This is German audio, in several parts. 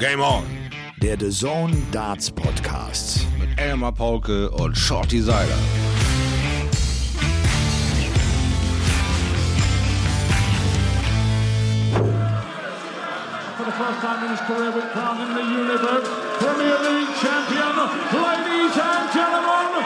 Game On. Der The Zone Darts Podcast. Mit Elmar Paulke und Shorty Seiler. For the first time in his career, with crowning the Universe Premier League champion, ladies and gentlemen,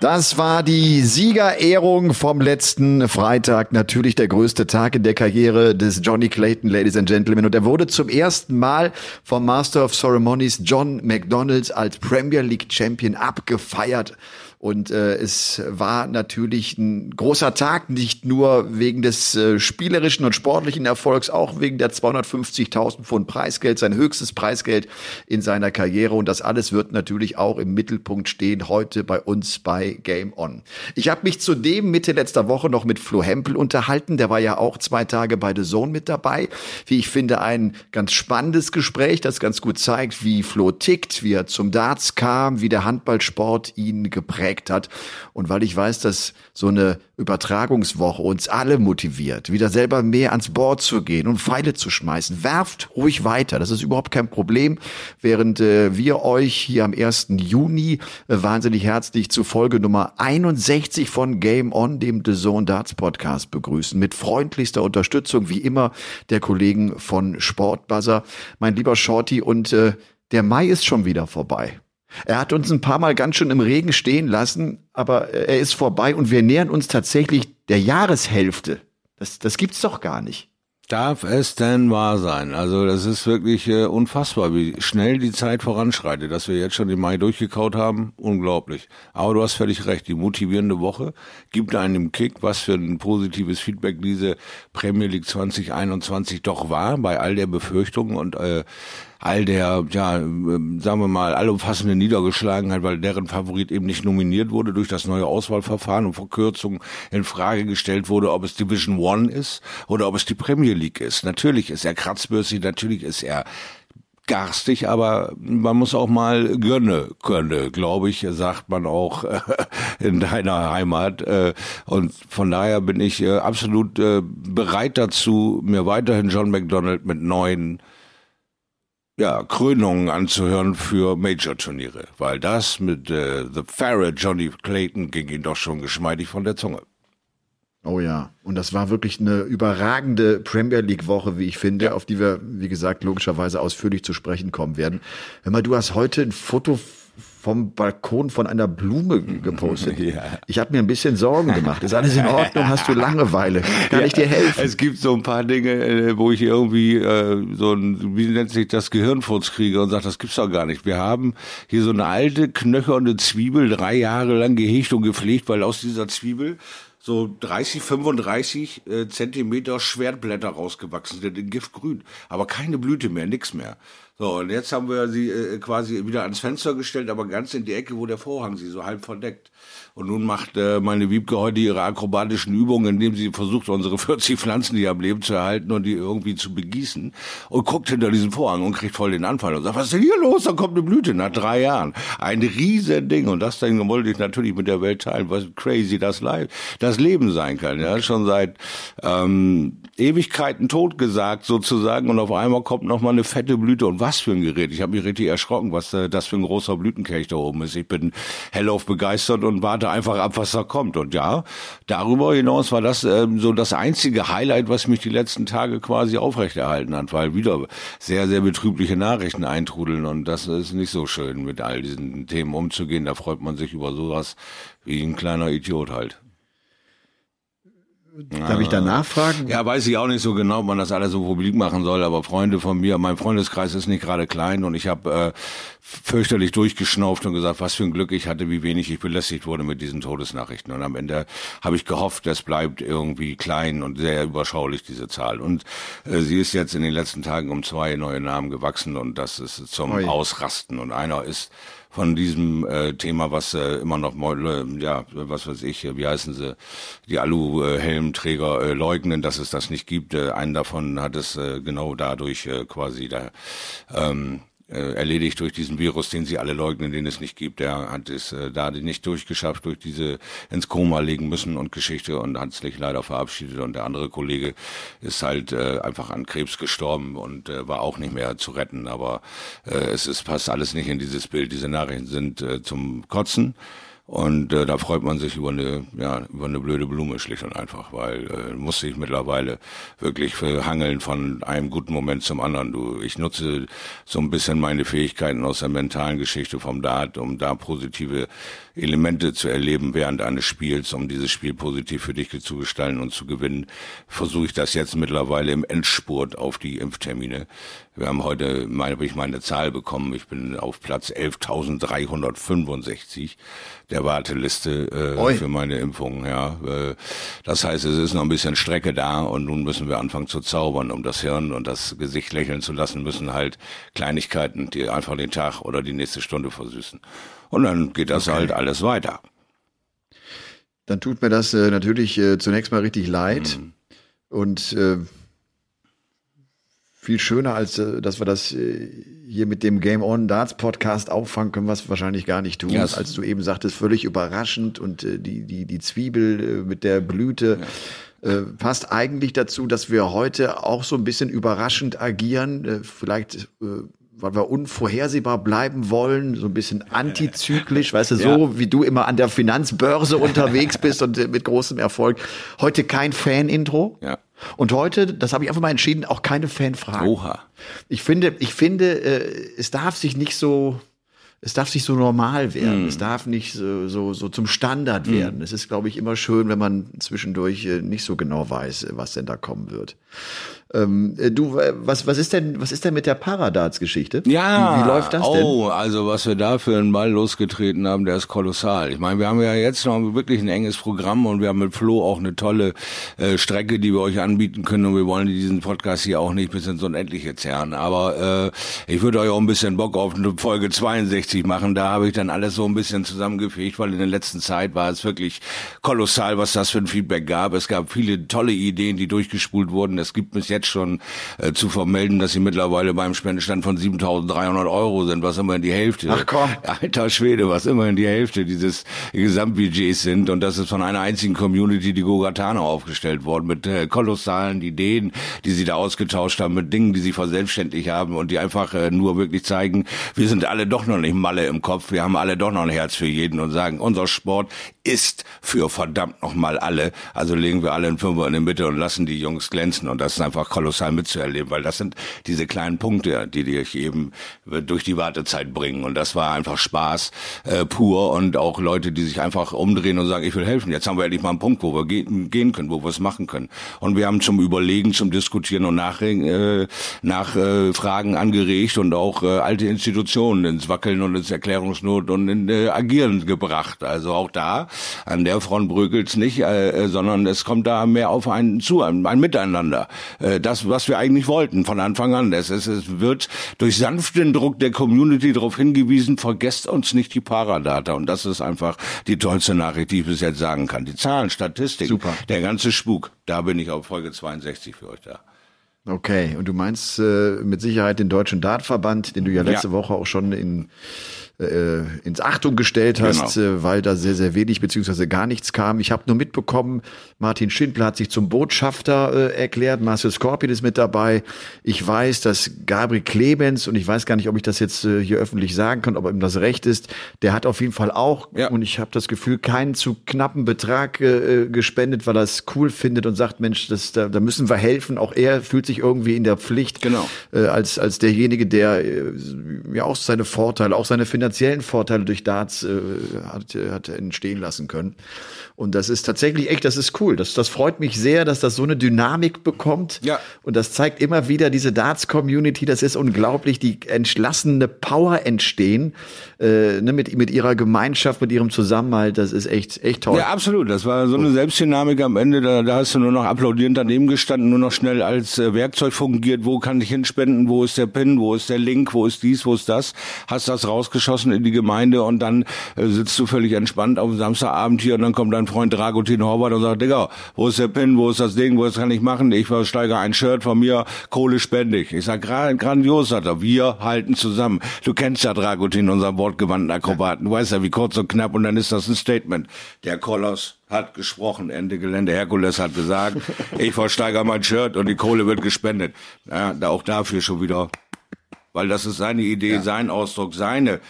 Das war die Siegerehrung vom letzten Freitag. Natürlich der größte Tag in der Karriere des Johnny Clayton, Ladies and Gentlemen. Und er wurde zum ersten Mal vom Master of Ceremonies John McDonalds als Premier League Champion abgefeiert. Und äh, es war natürlich ein großer Tag, nicht nur wegen des äh, spielerischen und sportlichen Erfolgs, auch wegen der 250.000 Pfund Preisgeld, sein höchstes Preisgeld in seiner Karriere. Und das alles wird natürlich auch im Mittelpunkt stehen heute bei uns bei Game On. Ich habe mich zudem Mitte letzter Woche noch mit Flo Hempel unterhalten. Der war ja auch zwei Tage bei The Zone mit dabei. Wie ich finde, ein ganz spannendes Gespräch, das ganz gut zeigt, wie Flo tickt, wie er zum Darts kam, wie der Handballsport ihn geprägt hat. Und weil ich weiß, dass so eine Übertragungswoche uns alle motiviert, wieder selber mehr ans Board zu gehen und Pfeile zu schmeißen, werft ruhig weiter. Das ist überhaupt kein Problem. Während äh, wir euch hier am 1. Juni äh, wahnsinnig herzlich zu Folge Nummer 61 von Game On, dem The Zone Darts Podcast begrüßen. Mit freundlichster Unterstützung, wie immer, der Kollegen von Sportbuzzer. Mein lieber Shorty und äh, der Mai ist schon wieder vorbei. Er hat uns ein paar Mal ganz schön im Regen stehen lassen, aber er ist vorbei und wir nähern uns tatsächlich der Jahreshälfte. Das, das gibt's doch gar nicht. Darf es denn wahr sein? Also das ist wirklich äh, unfassbar, wie schnell die Zeit voranschreitet. Dass wir jetzt schon den Mai durchgekaut haben, unglaublich. Aber du hast völlig recht, die motivierende Woche gibt einem Kick, was für ein positives Feedback diese Premier League 2021 doch war, bei all der Befürchtungen und äh, all der, ja, sagen wir mal, allumfassende Niedergeschlagenheit, weil deren Favorit eben nicht nominiert wurde durch das neue Auswahlverfahren und Verkürzung in Frage gestellt wurde, ob es Division One ist oder ob es die Premier League ist. Natürlich ist er kratzbürstig, natürlich ist er garstig, aber man muss auch mal gönne können, glaube ich, sagt man auch in deiner Heimat. Und von daher bin ich absolut bereit dazu, mir weiterhin John McDonald mit neuen ja, Krönungen anzuhören für Major-Turniere, weil das mit äh, The Ferret Johnny Clayton ging ihm doch schon geschmeidig von der Zunge. Oh ja, und das war wirklich eine überragende Premier League Woche, wie ich finde, ja. auf die wir, wie gesagt, logischerweise ausführlich zu sprechen kommen werden. Hör mal, du hast heute ein Foto vom Balkon von einer Blume gepostet. Ja. Ich habe mir ein bisschen Sorgen gemacht. Ist alles in Ordnung? Hast du Langeweile? Kann ja, ich dir helfen? Es gibt so ein paar Dinge, äh, wo ich irgendwie äh, so ein, wie nennt sich das, Gehirnfurz kriege und sage, das gibt's doch gar nicht. Wir haben hier so eine alte, knöcherne Zwiebel drei Jahre lang gehegt und gepflegt, weil aus dieser Zwiebel so 30, 35 äh, Zentimeter Schwertblätter rausgewachsen sind in Giftgrün. Aber keine Blüte mehr, nix mehr. So, und jetzt haben wir sie äh, quasi wieder ans Fenster gestellt, aber ganz in die Ecke, wo der Vorhang sie so halb verdeckt. Und nun macht äh, meine Wiebke heute ihre akrobatischen Übungen, indem sie versucht, unsere 40 Pflanzen hier am Leben zu erhalten und die irgendwie zu begießen. Und guckt hinter diesen Vorhang und kriegt voll den Anfall und sagt, was ist denn hier los? Da kommt eine Blüte nach drei Jahren. Ein riesen Ding. Und das Ding wollte ich natürlich mit der Welt teilen, was crazy das, Le das Leben sein kann. Ja, schon seit ähm, Ewigkeiten totgesagt sozusagen. Und auf einmal kommt noch mal eine fette Blüte. Und was für ein Gerät. Ich habe mich richtig erschrocken, was äh, das für ein großer Blütenkelch da oben ist. Ich bin hellauf begeistert und warte einfach ab, was da kommt. Und ja, darüber hinaus war das ähm, so das einzige Highlight, was mich die letzten Tage quasi aufrechterhalten hat, weil wieder sehr, sehr betrübliche Nachrichten eintrudeln. Und das ist nicht so schön, mit all diesen Themen umzugehen. Da freut man sich über sowas wie ein kleiner Idiot halt. Darf ich da nachfragen? Ja, weiß ich auch nicht so genau, ob man das alles so publik machen soll, aber Freunde von mir, mein Freundeskreis ist nicht gerade klein und ich habe äh, fürchterlich durchgeschnauft und gesagt, was für ein Glück ich hatte, wie wenig ich belästigt wurde mit diesen Todesnachrichten. Und am Ende habe ich gehofft, es bleibt irgendwie klein und sehr überschaulich, diese Zahl. Und äh, sie ist jetzt in den letzten Tagen um zwei neue Namen gewachsen und das ist zum Oi. Ausrasten. Und einer ist von diesem äh, Thema, was äh, immer noch, äh, ja, was weiß ich, wie heißen sie, die Alu-Helmträger äh, leugnen, dass es das nicht gibt. Äh, einen davon hat es äh, genau dadurch äh, quasi da ähm, äh, erledigt durch diesen Virus, den sie alle leugnen, den es nicht gibt. Der hat es äh, da nicht durchgeschafft, durch diese ins Koma legen müssen und Geschichte und hat sich leider verabschiedet. Und der andere Kollege ist halt äh, einfach an Krebs gestorben und äh, war auch nicht mehr zu retten. Aber äh, es ist passt alles nicht in dieses Bild. Diese Nachrichten sind äh, zum Kotzen. Und äh, da freut man sich über eine, ja, über eine blöde Blume schlicht und einfach, weil äh, muss sich mittlerweile wirklich verhangeln von einem guten Moment zum anderen. Du, ich nutze so ein bisschen meine Fähigkeiten aus der mentalen Geschichte vom Dart, um da positive Elemente zu erleben während eines Spiels, um dieses Spiel positiv für dich zu gestalten und zu gewinnen, versuche ich das jetzt mittlerweile im Endspurt auf die Impftermine. Wir haben heute, meine, habe ich meine Zahl bekommen. Ich bin auf Platz 11.365 der Warteliste äh, für meine Impfung. Ja, äh, das heißt, es ist noch ein bisschen Strecke da und nun müssen wir anfangen zu zaubern, um das Hirn und das Gesicht lächeln zu lassen, müssen halt Kleinigkeiten, die einfach den Tag oder die nächste Stunde versüßen. Und dann geht das okay. halt alles weiter. Dann tut mir das äh, natürlich äh, zunächst mal richtig leid. Mhm. Und äh, viel schöner, als äh, dass wir das äh, hier mit dem Game On Darts Podcast auffangen, können wir es wahrscheinlich gar nicht tun. Yes. Als du eben sagtest, völlig überraschend und äh, die, die, die Zwiebel mit der Blüte. Ja. Äh, passt eigentlich dazu, dass wir heute auch so ein bisschen überraschend agieren, äh, vielleicht äh, weil wir unvorhersehbar bleiben wollen, so ein bisschen antizyklisch, weißt du, so ja. wie du immer an der Finanzbörse unterwegs bist und mit großem Erfolg. Heute kein Fan-Intro. Ja. Und heute, das habe ich einfach mal entschieden, auch keine Fanfragen. Oha. Ich finde, ich finde, äh, es darf sich nicht so, es darf sich so normal werden. Mm. Es darf nicht so, so, so zum Standard mm. werden. Es ist, glaube ich, immer schön, wenn man zwischendurch äh, nicht so genau weiß, was denn da kommen wird. Ähm, äh, du, was, was ist denn, was ist denn mit der Paradarts-Geschichte? Ja. Wie, wie, läuft das denn? Oh, also was wir da für einen Ball losgetreten haben, der ist kolossal. Ich meine, wir haben ja jetzt noch wirklich ein enges Programm und wir haben mit Flo auch eine tolle äh, Strecke, die wir euch anbieten können und wir wollen diesen Podcast hier auch nicht bis ins Unendliche zerren. Aber äh, ich würde euch auch ein bisschen Bock auf eine Folge 62 machen. Da habe ich dann alles so ein bisschen zusammengefegt, weil in der letzten Zeit war es wirklich kolossal, was das für ein Feedback gab. Es gab viele tolle Ideen, die durchgespult wurden. Es gibt bis jetzt jetzt schon äh, zu vermelden, dass sie mittlerweile beim Spendestand von 7.300 Euro sind, was immerhin die Hälfte. Ach komm. Alter Schwede, was immerhin die Hälfte dieses Gesamtbudgets sind. Und das ist von einer einzigen Community, die Gogatano, aufgestellt worden, mit äh, kolossalen Ideen, die sie da ausgetauscht haben, mit Dingen, die sie verselbstständigt haben und die einfach äh, nur wirklich zeigen, wir sind alle doch noch nicht Malle im Kopf, wir haben alle doch noch ein Herz für jeden und sagen, unser Sport ist für verdammt noch mal alle. Also legen wir alle einen Fünfer in die Mitte und lassen die Jungs glänzen. Und das ist einfach kolossal mitzuerleben, weil das sind diese kleinen Punkte, die dich eben durch die Wartezeit bringen. Und das war einfach Spaß äh, pur und auch Leute, die sich einfach umdrehen und sagen, ich will helfen. Jetzt haben wir endlich mal einen Punkt, wo wir gehen, gehen können, wo wir es machen können. Und wir haben zum Überlegen, zum Diskutieren und nach, äh, nach äh, Fragen angeregt und auch äh, alte Institutionen ins Wackeln und ins Erklärungsnot und in äh, Agieren gebracht. Also auch da, an der Front brökelt's nicht, äh, sondern es kommt da mehr auf einen zu, ein, ein Miteinander. Äh, das, was wir eigentlich wollten von Anfang an. Es, es, es wird durch sanften Druck der Community darauf hingewiesen, vergesst uns nicht die Paradata. Und das ist einfach die tollste Nachricht, die ich bis jetzt sagen kann. Die Zahlen, Statistik, Super. der ganze Spuk. Da bin ich auf Folge 62 für euch da. Okay, und du meinst äh, mit Sicherheit den Deutschen Dartverband, den du ja letzte ja. Woche auch schon in äh, ins Achtung gestellt hast, genau. äh, weil da sehr, sehr wenig beziehungsweise gar nichts kam. Ich habe nur mitbekommen, Martin Schindler hat sich zum Botschafter äh, erklärt, Marcel Scorpion ist mit dabei. Ich weiß, dass Gabriel Clemens, und ich weiß gar nicht, ob ich das jetzt äh, hier öffentlich sagen kann, ob ihm das recht ist, der hat auf jeden Fall auch, ja. und ich habe das Gefühl, keinen zu knappen Betrag äh, gespendet, weil er es cool findet und sagt, Mensch, das, da, da müssen wir helfen. Auch er fühlt sich irgendwie in der Pflicht, genau. äh, als, als derjenige, der äh, ja auch seine Vorteile, auch seine Finanzierung finanziellen Vorteile durch Darts äh, hat, hat entstehen lassen können. Und das ist tatsächlich echt, das ist cool. Das, das freut mich sehr, dass das so eine Dynamik bekommt. Ja. Und das zeigt immer wieder diese Darts-Community. Das ist unglaublich, die entschlassene Power entstehen äh, ne, mit, mit ihrer Gemeinschaft, mit ihrem Zusammenhalt. Das ist echt, echt toll. Ja, absolut. Das war so eine Selbstdynamik am Ende. Da, da hast du nur noch applaudierend daneben gestanden, nur noch schnell als äh, Werkzeug fungiert. Wo kann ich hinspenden? Wo ist der Pin? Wo ist der Link? Wo ist dies? Wo ist das? Hast das rausgeschossen in die Gemeinde und dann äh, sitzt du völlig entspannt auf dem Samstagabend hier und dann kommt dein Freund Dragutin Horvath und sagt, Digga, wo ist der Pin, wo ist das Ding, wo kann ich machen? Ich versteige ein Shirt von mir, Kohle spendig. Ich sag, grandios, sagt er, wir halten zusammen. Du kennst ja Dragutin, unseren wortgewandten Akrobaten. Du weißt ja, wie kurz und knapp und dann ist das ein Statement. Der Koloss hat gesprochen, Ende Gelände. Herkules hat gesagt, ich versteigere mein Shirt und die Kohle wird gespendet. Ja, auch dafür schon wieder, weil das ist seine Idee, ja. sein Ausdruck, seine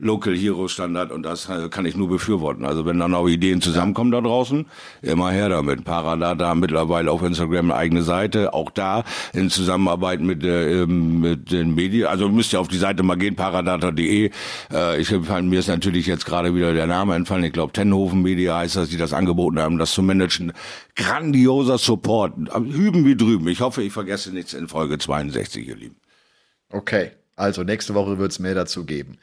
Local Hero Standard und das kann ich nur befürworten. Also wenn dann auch Ideen zusammenkommen da draußen, immer her damit. Paradata mittlerweile auf Instagram eine eigene Seite, auch da in Zusammenarbeit mit, äh, mit den Medien. Also müsst ihr auf die Seite mal gehen, paradata.de. Äh, ich mir ist natürlich jetzt gerade wieder der Name entfallen. Ich glaube Tenhofen Media heißt das, die das angeboten haben, das zu managen. Grandioser Support, hüben wie drüben. Ich hoffe, ich vergesse nichts in Folge 62, ihr Lieben. Okay. Also nächste Woche wird es mehr dazu geben.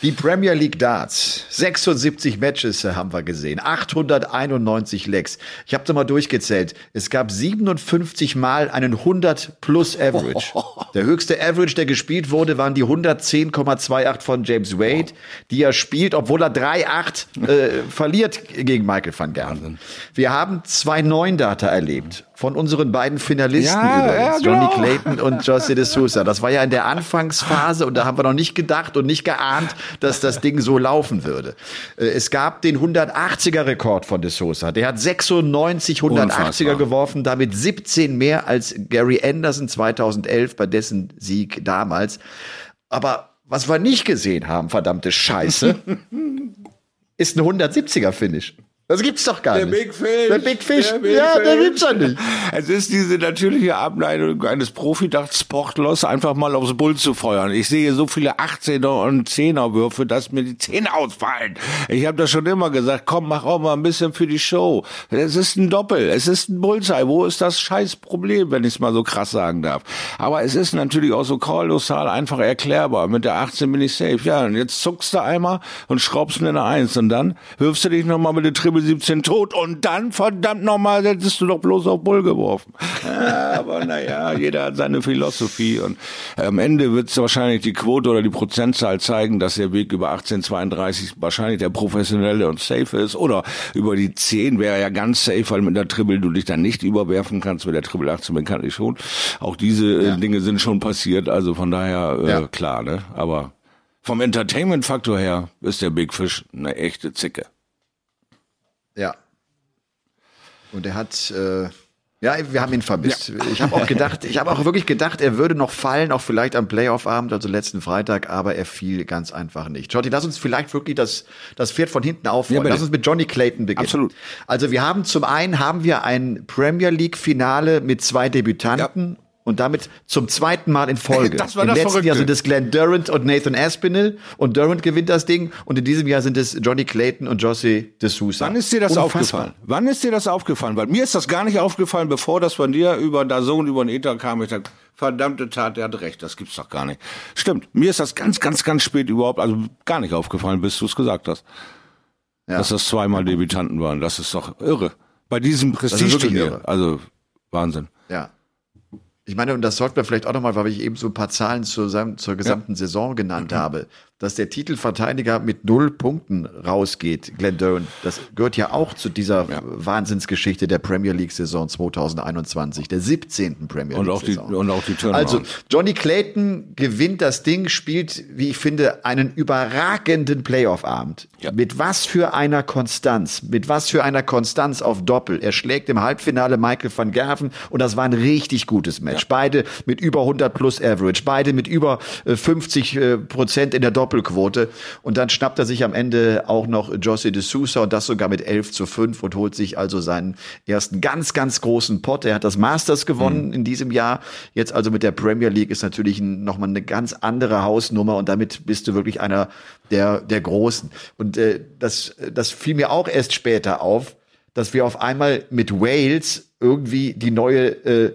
Die Premier League Darts. 76 Matches haben wir gesehen. 891 Lecks. Ich habe da mal durchgezählt. Es gab 57 Mal einen 100 plus Average. Der höchste Average, der gespielt wurde, waren die 110,28 von James Wade, die er spielt, obwohl er 3-8 äh, verliert gegen Michael van Gerwen. Wir haben zwei neuen Data erlebt von unseren beiden Finalisten ja, übrigens, ja, genau. Johnny Clayton und José de Sousa. Das war ja in der Anfangsphase und da haben wir noch nicht gedacht und nicht geahnt, dass das Ding so laufen würde. Äh, es gab den 180er Rekord von de Sousa. Der hat 96 180er Unfassbar. geworfen, damit 17 mehr als Gary Anderson 2011 bei dessen Sieg damals. Aber was wir nicht gesehen haben, verdammte Scheiße, ist ein 170er Finish. Das gibt's doch gar der nicht. Big Fish. Der Big Fish. Der Big ja, Fish. der gibt's doch nicht. Es ist diese natürliche Abneigung eines Profidacht-Sportlers, einfach mal aufs Bull zu feuern. Ich sehe so viele 18er und 10er Würfe, dass mir die Zähne ausfallen. Ich habe das schon immer gesagt, komm, mach auch mal ein bisschen für die Show. Es ist ein Doppel, es ist ein Bullseye. Wo ist das scheiß Problem, wenn ich es mal so krass sagen darf? Aber es ist natürlich auch so kolossal einfach erklärbar. Mit der 18 bin ich safe. Ja, und jetzt zuckst du einmal und schraubst in eine 1 und dann wirfst du dich nochmal mit der Triple Triple 17 tot und dann, verdammt nochmal, hättest du doch bloß auf Bull geworfen. Aber naja, jeder hat seine Philosophie und am Ende wird es wahrscheinlich die Quote oder die Prozentzahl zeigen, dass der Weg über 1832 wahrscheinlich der professionelle und safe ist oder über die 10 wäre ja ganz safe, weil mit der Triple du dich dann nicht überwerfen kannst, mit der Triple 18 bekanntlich schon. Auch diese äh, ja. Dinge sind schon passiert, also von daher äh, ja. klar, ne? Aber vom Entertainment-Faktor her ist der Big Fish eine echte Zicke. Ja. Und er hat, äh, ja, wir haben ihn vermisst. Ja. Ich habe auch gedacht, ich habe auch wirklich gedacht, er würde noch fallen, auch vielleicht am Playoff-Abend, also letzten Freitag, aber er fiel ganz einfach nicht. Johnny, lass uns vielleicht wirklich das, das Pferd von hinten aufrollen. Ja, lass uns mit Johnny Clayton beginnen. Absolut. Also wir haben zum einen haben wir ein Premier League-Finale mit zwei Debütanten ja und damit zum zweiten Mal in Folge. Das war Im das letzten Verrückte. Jahr sind es Glenn Durant und Nathan Aspinall und Durant gewinnt das Ding und in diesem Jahr sind es Johnny Clayton und Josie de Sousa. Wann ist dir das Unfassbar. aufgefallen? Wann ist dir das aufgefallen? Weil mir ist das gar nicht aufgefallen, bevor das von dir über Dazon, über den Ether kam. Ich dachte, verdammte Tat, der hat recht, das gibt's doch gar nicht. Stimmt, mir ist das ganz, ganz, ganz spät überhaupt, also gar nicht aufgefallen, bis du es gesagt hast. Ja. Dass das zweimal Debütanten waren, das ist doch irre. Bei diesem Prestige-Turnier, also Wahnsinn. Ja. Ich meine, und das sorgt mir vielleicht auch nochmal, weil ich eben so ein paar Zahlen zur, zur gesamten ja. Saison genannt mhm. habe dass der Titelverteidiger mit null Punkten rausgeht, Glenn. Das gehört ja auch zu dieser ja. Wahnsinnsgeschichte der Premier League Saison 2021, der 17. Premier League Saison. und auch die Turnaround. Also Johnny Clayton gewinnt das Ding, spielt, wie ich finde, einen überragenden Playoff-Abend. Ja. Mit was für einer Konstanz, mit was für einer Konstanz auf Doppel. Er schlägt im Halbfinale Michael van Gerven und das war ein richtig gutes Match. Ja. Beide mit über 100 plus Average, beide mit über 50 äh, Prozent in der Doppel Doppelquote. Und dann schnappt er sich am Ende auch noch Josie de Sousa und das sogar mit 11 zu 5 und holt sich also seinen ersten ganz, ganz großen Pot. Er hat das Masters gewonnen mhm. in diesem Jahr. Jetzt also mit der Premier League ist natürlich nochmal eine ganz andere Hausnummer und damit bist du wirklich einer der, der Großen. Und äh, das, das fiel mir auch erst später auf, dass wir auf einmal mit Wales irgendwie die neue äh.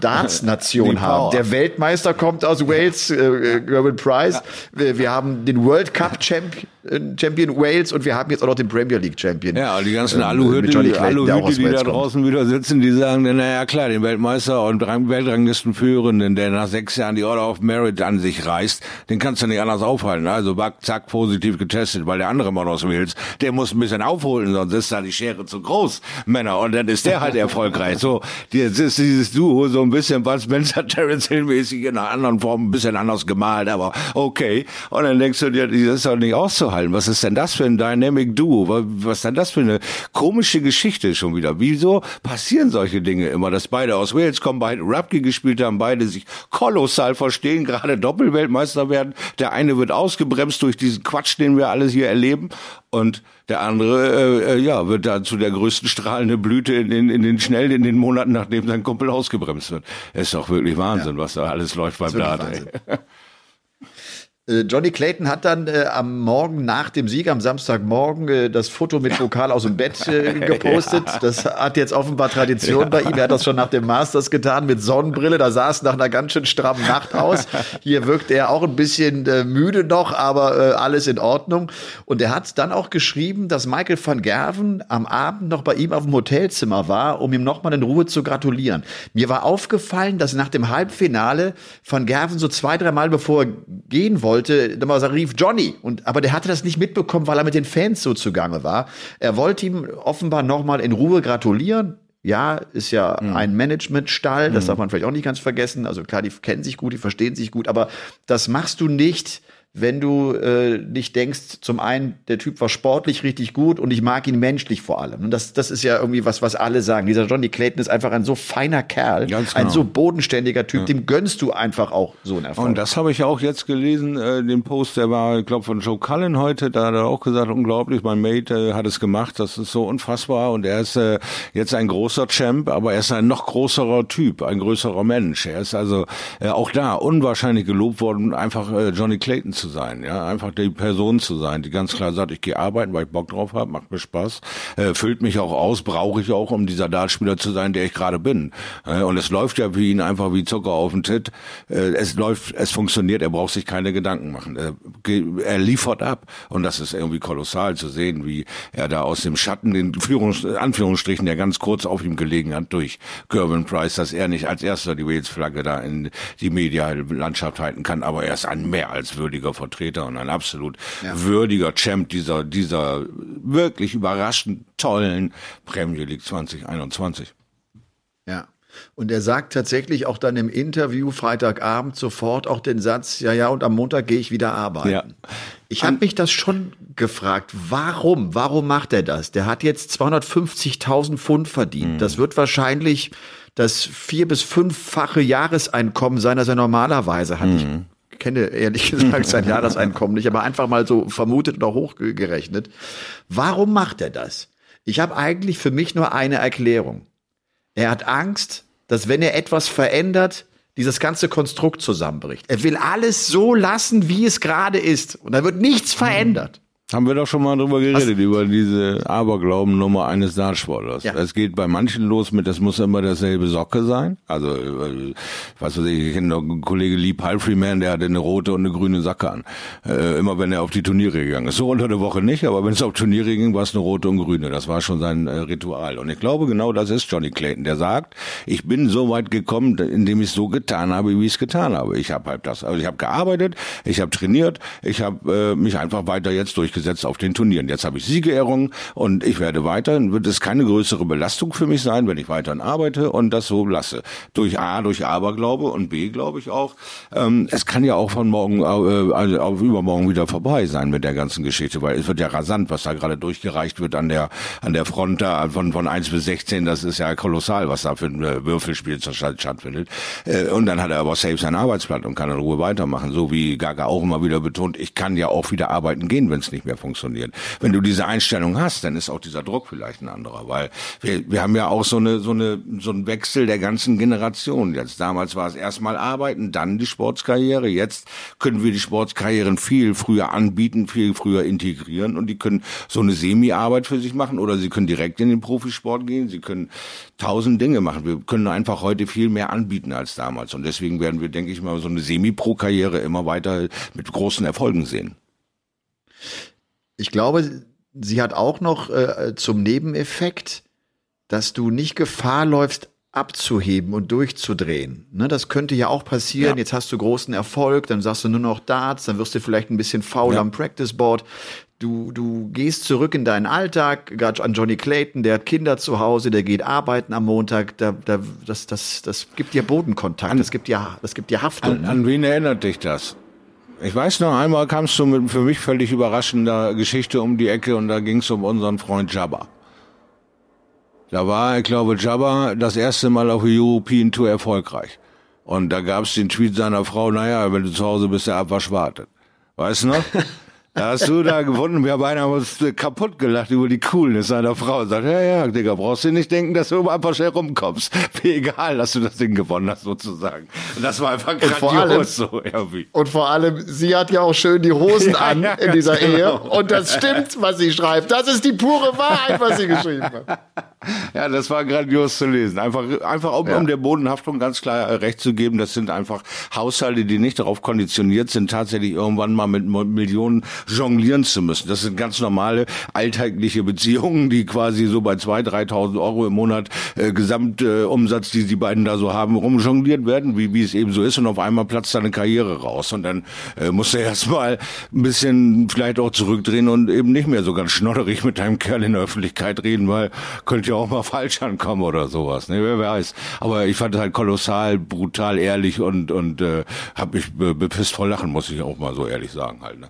Darts-Nation Die haben. Der Weltmeister kommt aus Wales, äh, äh, Gerben Price. Wir, wir haben den World Cup Champion, äh, Champion Wales und wir haben jetzt auch noch den Premier League Champion. Ja, und die ganzen Johnny Aluhüte, Clayton, Aluhüte aus die da draußen wieder sitzen, die sagen, na ja klar, den Weltmeister und Rang- Weltranglistenführenden, der nach sechs Jahren die Order of Merit an sich reißt, den kannst du nicht anders aufhalten. Also zack, positiv getestet, weil der andere Mann aus Wales, der muss ein bisschen aufholen, sonst ist da die Schere zu groß, Männer. Und dann ist der halt erfolgreich. So, jetzt ist dieses Duo so ein bisschen Bud Spencer, Terence Hill mäßig in einer anderen Form, ein bisschen anders gemalt, aber okay. Und dann denkst du dir, das ist doch nicht auszuhalten. Was ist denn das für ein Dynamic Duo? Was, was ist denn das für eine komische Geschichte schon wieder? Wieso passieren solche Dinge immer, dass beide aus Wales kommen, beide Rugby gespielt haben, beide sich kolossal verstehen, gerade Doppelweltmeister werden. Der eine wird ausgebremst durch diesen Quatsch, den wir alles hier erleben. Und der andere, äh, äh, ja, wird da zu der größten strahlende Blüte in, in, in den schnell in den Monaten, nachdem sein Kumpel ausgebremst wird. ist doch wirklich Wahnsinn, was da alles läuft beim wirklich Dart. Wahnsinn. ey. Äh, Johnny Clayton hat dann äh, am Morgen nach dem Sieg, am Samstagmorgen, äh, das Foto mit Pokal aus dem Bett äh, gepostet. Das hat jetzt offenbar Tradition bei ihm. Er hat das schon nach dem Masters getan mit Sonnenbrille. Da sah es nach einer ganz schön strammen Nacht aus. Hier wirkt er auch ein bisschen äh, müde noch, aber äh, alles in Ordnung. Und er hat dann auch geschrieben, dass Michael van Gerven am Abend noch bei ihm auf dem Hotelzimmer war, um ihm nochmal in Ruhe zu gratulieren. Mir war aufgefallen, dass nach dem Halbfinale van Gerven so zwei, drei Mal bevor er gehen wollte, dann mal rief Johnny. Und, aber der hatte das nicht mitbekommen, weil er mit den Fans so zugange war. Er wollte ihm offenbar nochmal in Ruhe gratulieren. Ja, ist ja ein Managementstall, das darf man vielleicht auch nicht ganz vergessen. Also klar, die kennen sich gut, die verstehen sich gut, aber das machst du nicht, wenn du äh, nicht denkst, zum einen, der Typ war sportlich richtig gut und ich mag ihn menschlich vor allem. Und das, das ist ja irgendwie was, was alle sagen. Dieser Johnny Clayton ist einfach ein so feiner Kerl, Ganz ein genau. so bodenständiger Typ, dem gönnst du einfach auch so einen Erfolg. Und das habe ich auch jetzt gelesen, äh, den Post, der war, ich glaube, von Joe Cullen heute, da hat er auch gesagt, unglaublich, mein Mate äh, hat es gemacht, das ist so unfassbar und er ist äh, jetzt ein großer Champ, aber er ist ein noch größerer Typ, ein größerer Mensch. Er ist also äh, auch da unwahrscheinlich gelobt worden, einfach äh, Johnny Clayton zu sein, ja, einfach die Person zu sein, die ganz klar sagt, ich gehe arbeiten, weil ich Bock drauf habe, macht mir Spaß, äh, füllt mich auch aus, brauche ich auch, um dieser Dartspieler zu sein, der ich gerade bin. Äh, und es läuft ja für ihn einfach wie Zucker auf den Tit. Äh, es läuft, es funktioniert, er braucht sich keine Gedanken machen. Er, er liefert ab und das ist irgendwie kolossal zu sehen, wie er da aus dem Schatten, den Führungs Anführungsstrichen, der ganz kurz auf ihm gelegen hat durch Gervin Price, dass er nicht als erster die Wales-Flagge da in die Medialandschaft halten kann, aber er ist ein mehr als würdiger Vertreter und ein absolut würdiger Champ dieser, dieser wirklich überraschend tollen Premier League 2021. Ja. Und er sagt tatsächlich auch dann im Interview Freitagabend sofort auch den Satz, ja, ja, und am Montag gehe ich wieder arbeiten. Ja. Ich habe mich das schon gefragt, warum? Warum macht er das? Der hat jetzt 250.000 Pfund verdient. Das wird wahrscheinlich das vier- bis fünffache Jahreseinkommen sein, das er normalerweise hat. Ich kenne ehrlich gesagt sein Jahreseinkommen nicht, aber einfach mal so vermutet oder hochgerechnet. Warum macht er das? Ich habe eigentlich für mich nur eine Erklärung. Er hat Angst, dass wenn er etwas verändert, dieses ganze Konstrukt zusammenbricht. Er will alles so lassen, wie es gerade ist. Und da wird nichts verändert. Haben wir doch schon mal drüber geredet, über diese Aberglauben-Nummer eines Dartsportlers. Ja. Es geht bei manchen los mit, das muss immer derselbe Socke sein. Also, äh, was weiß ich, ich kenne noch einen Kollege Lee Palfreyman, der hatte eine rote und eine grüne Socke an. Äh, immer wenn er auf die Turniere gegangen ist. So unter der Woche nicht, aber wenn es auf Turniere ging, war es eine rote und grüne. Das war schon sein äh, Ritual. Und ich glaube, genau das ist Johnny Clayton, der sagt, ich bin so weit gekommen, indem ich es so getan habe, wie ich es getan habe. Ich habe halt das, also ich habe gearbeitet, ich habe trainiert, ich habe äh, mich einfach weiter jetzt durchgesetzt auf den Turnieren. Jetzt habe ich Siege errungen und ich werde weiterhin, wird es keine größere Belastung für mich sein, wenn ich weiterhin arbeite und das so lasse. Durch A, durch Aberglaube und B, glaube ich auch, ähm, es kann ja auch von morgen äh, also auf übermorgen wieder vorbei sein mit der ganzen Geschichte, weil es wird ja rasant, was da gerade durchgereicht wird an der an der Front da von von 1 bis 16, das ist ja kolossal, was da für ein äh, Würfelspiel stattfindet. Äh, und dann hat er aber safe sein Arbeitsblatt und kann in Ruhe weitermachen, so wie Gaga auch immer wieder betont, ich kann ja auch wieder arbeiten gehen, wenn es nicht mehr mehr funktioniert. Wenn du diese Einstellung hast, dann ist auch dieser Druck vielleicht ein anderer, weil wir, wir haben ja auch so eine, so eine, so einen Wechsel der ganzen Generation. Jetzt damals war es erstmal arbeiten, dann die Sportskarriere. Jetzt können wir die Sportskarrieren viel früher anbieten, viel früher integrieren und die können so eine Semi-Arbeit für sich machen oder sie können direkt in den Profisport gehen. Sie können tausend Dinge machen. Wir können einfach heute viel mehr anbieten als damals und deswegen werden wir, denke ich mal, so eine Semi-Pro-Karriere immer weiter mit großen Erfolgen sehen. Ich glaube, sie hat auch noch äh, zum Nebeneffekt, dass du nicht Gefahr läufst, abzuheben und durchzudrehen. Ne, das könnte ja auch passieren. Ja. Jetzt hast du großen Erfolg, dann sagst du nur noch Darts, dann wirst du vielleicht ein bisschen faul ja. am Practice Board. Du, du gehst zurück in deinen Alltag, gerade an Johnny Clayton, der hat Kinder zu Hause, der geht arbeiten am Montag, da, da, das, das, das gibt dir Bodenkontakt, an, das gibt dir, das gibt dir Haftung. An, an wen erinnert dich das? Ich weiß noch, einmal kamst du mit für mich völlig überraschender Geschichte um die Ecke und da ging es um unseren Freund Jabba. Da war, ich glaube, Jabba das erste Mal auf der European Tour erfolgreich. Und da gab es den Tweet seiner Frau, naja, wenn du zu Hause bist, der Abwasch wartet. Weißt du noch? Da hast du da gewonnen. Wir haben uns kaputt gelacht über die Coolness seiner Frau. Sagt, ja, ja, Digga, brauchst du nicht denken, dass du einfach schnell rumkommst. Wie egal, dass du das Ding gewonnen hast, sozusagen. Und das war einfach grandios vor allem, so irgendwie. Und vor allem, sie hat ja auch schön die Hosen ja, an ja, in dieser genau. Ehe. Und das stimmt, was sie schreibt. Das ist die pure Wahrheit, was sie geschrieben hat. Ja, das war grandios zu lesen. Einfach, einfach um, ja. um der Bodenhaftung ganz klar äh, recht zu geben. Das sind einfach Haushalte, die nicht darauf konditioniert sind, tatsächlich irgendwann mal mit Millionen jonglieren zu müssen. Das sind ganz normale alltägliche Beziehungen, die quasi so bei zwei, 3.000 Euro im Monat äh, Gesamtumsatz, äh, die die beiden da so haben, rumjongliert werden, wie, wie es eben so ist. Und auf einmal platzt seine Karriere raus. Und dann äh, muss er erstmal ein bisschen vielleicht auch zurückdrehen und eben nicht mehr so ganz schnodderig mit einem Kerl in der Öffentlichkeit reden, weil könnte ja auch mal falsch ankommen oder sowas. Ne? Wer weiß. Aber ich fand es halt kolossal, brutal ehrlich und, und äh, habe mich bepisst voll lachen, muss ich auch mal so ehrlich sagen halt. Ne?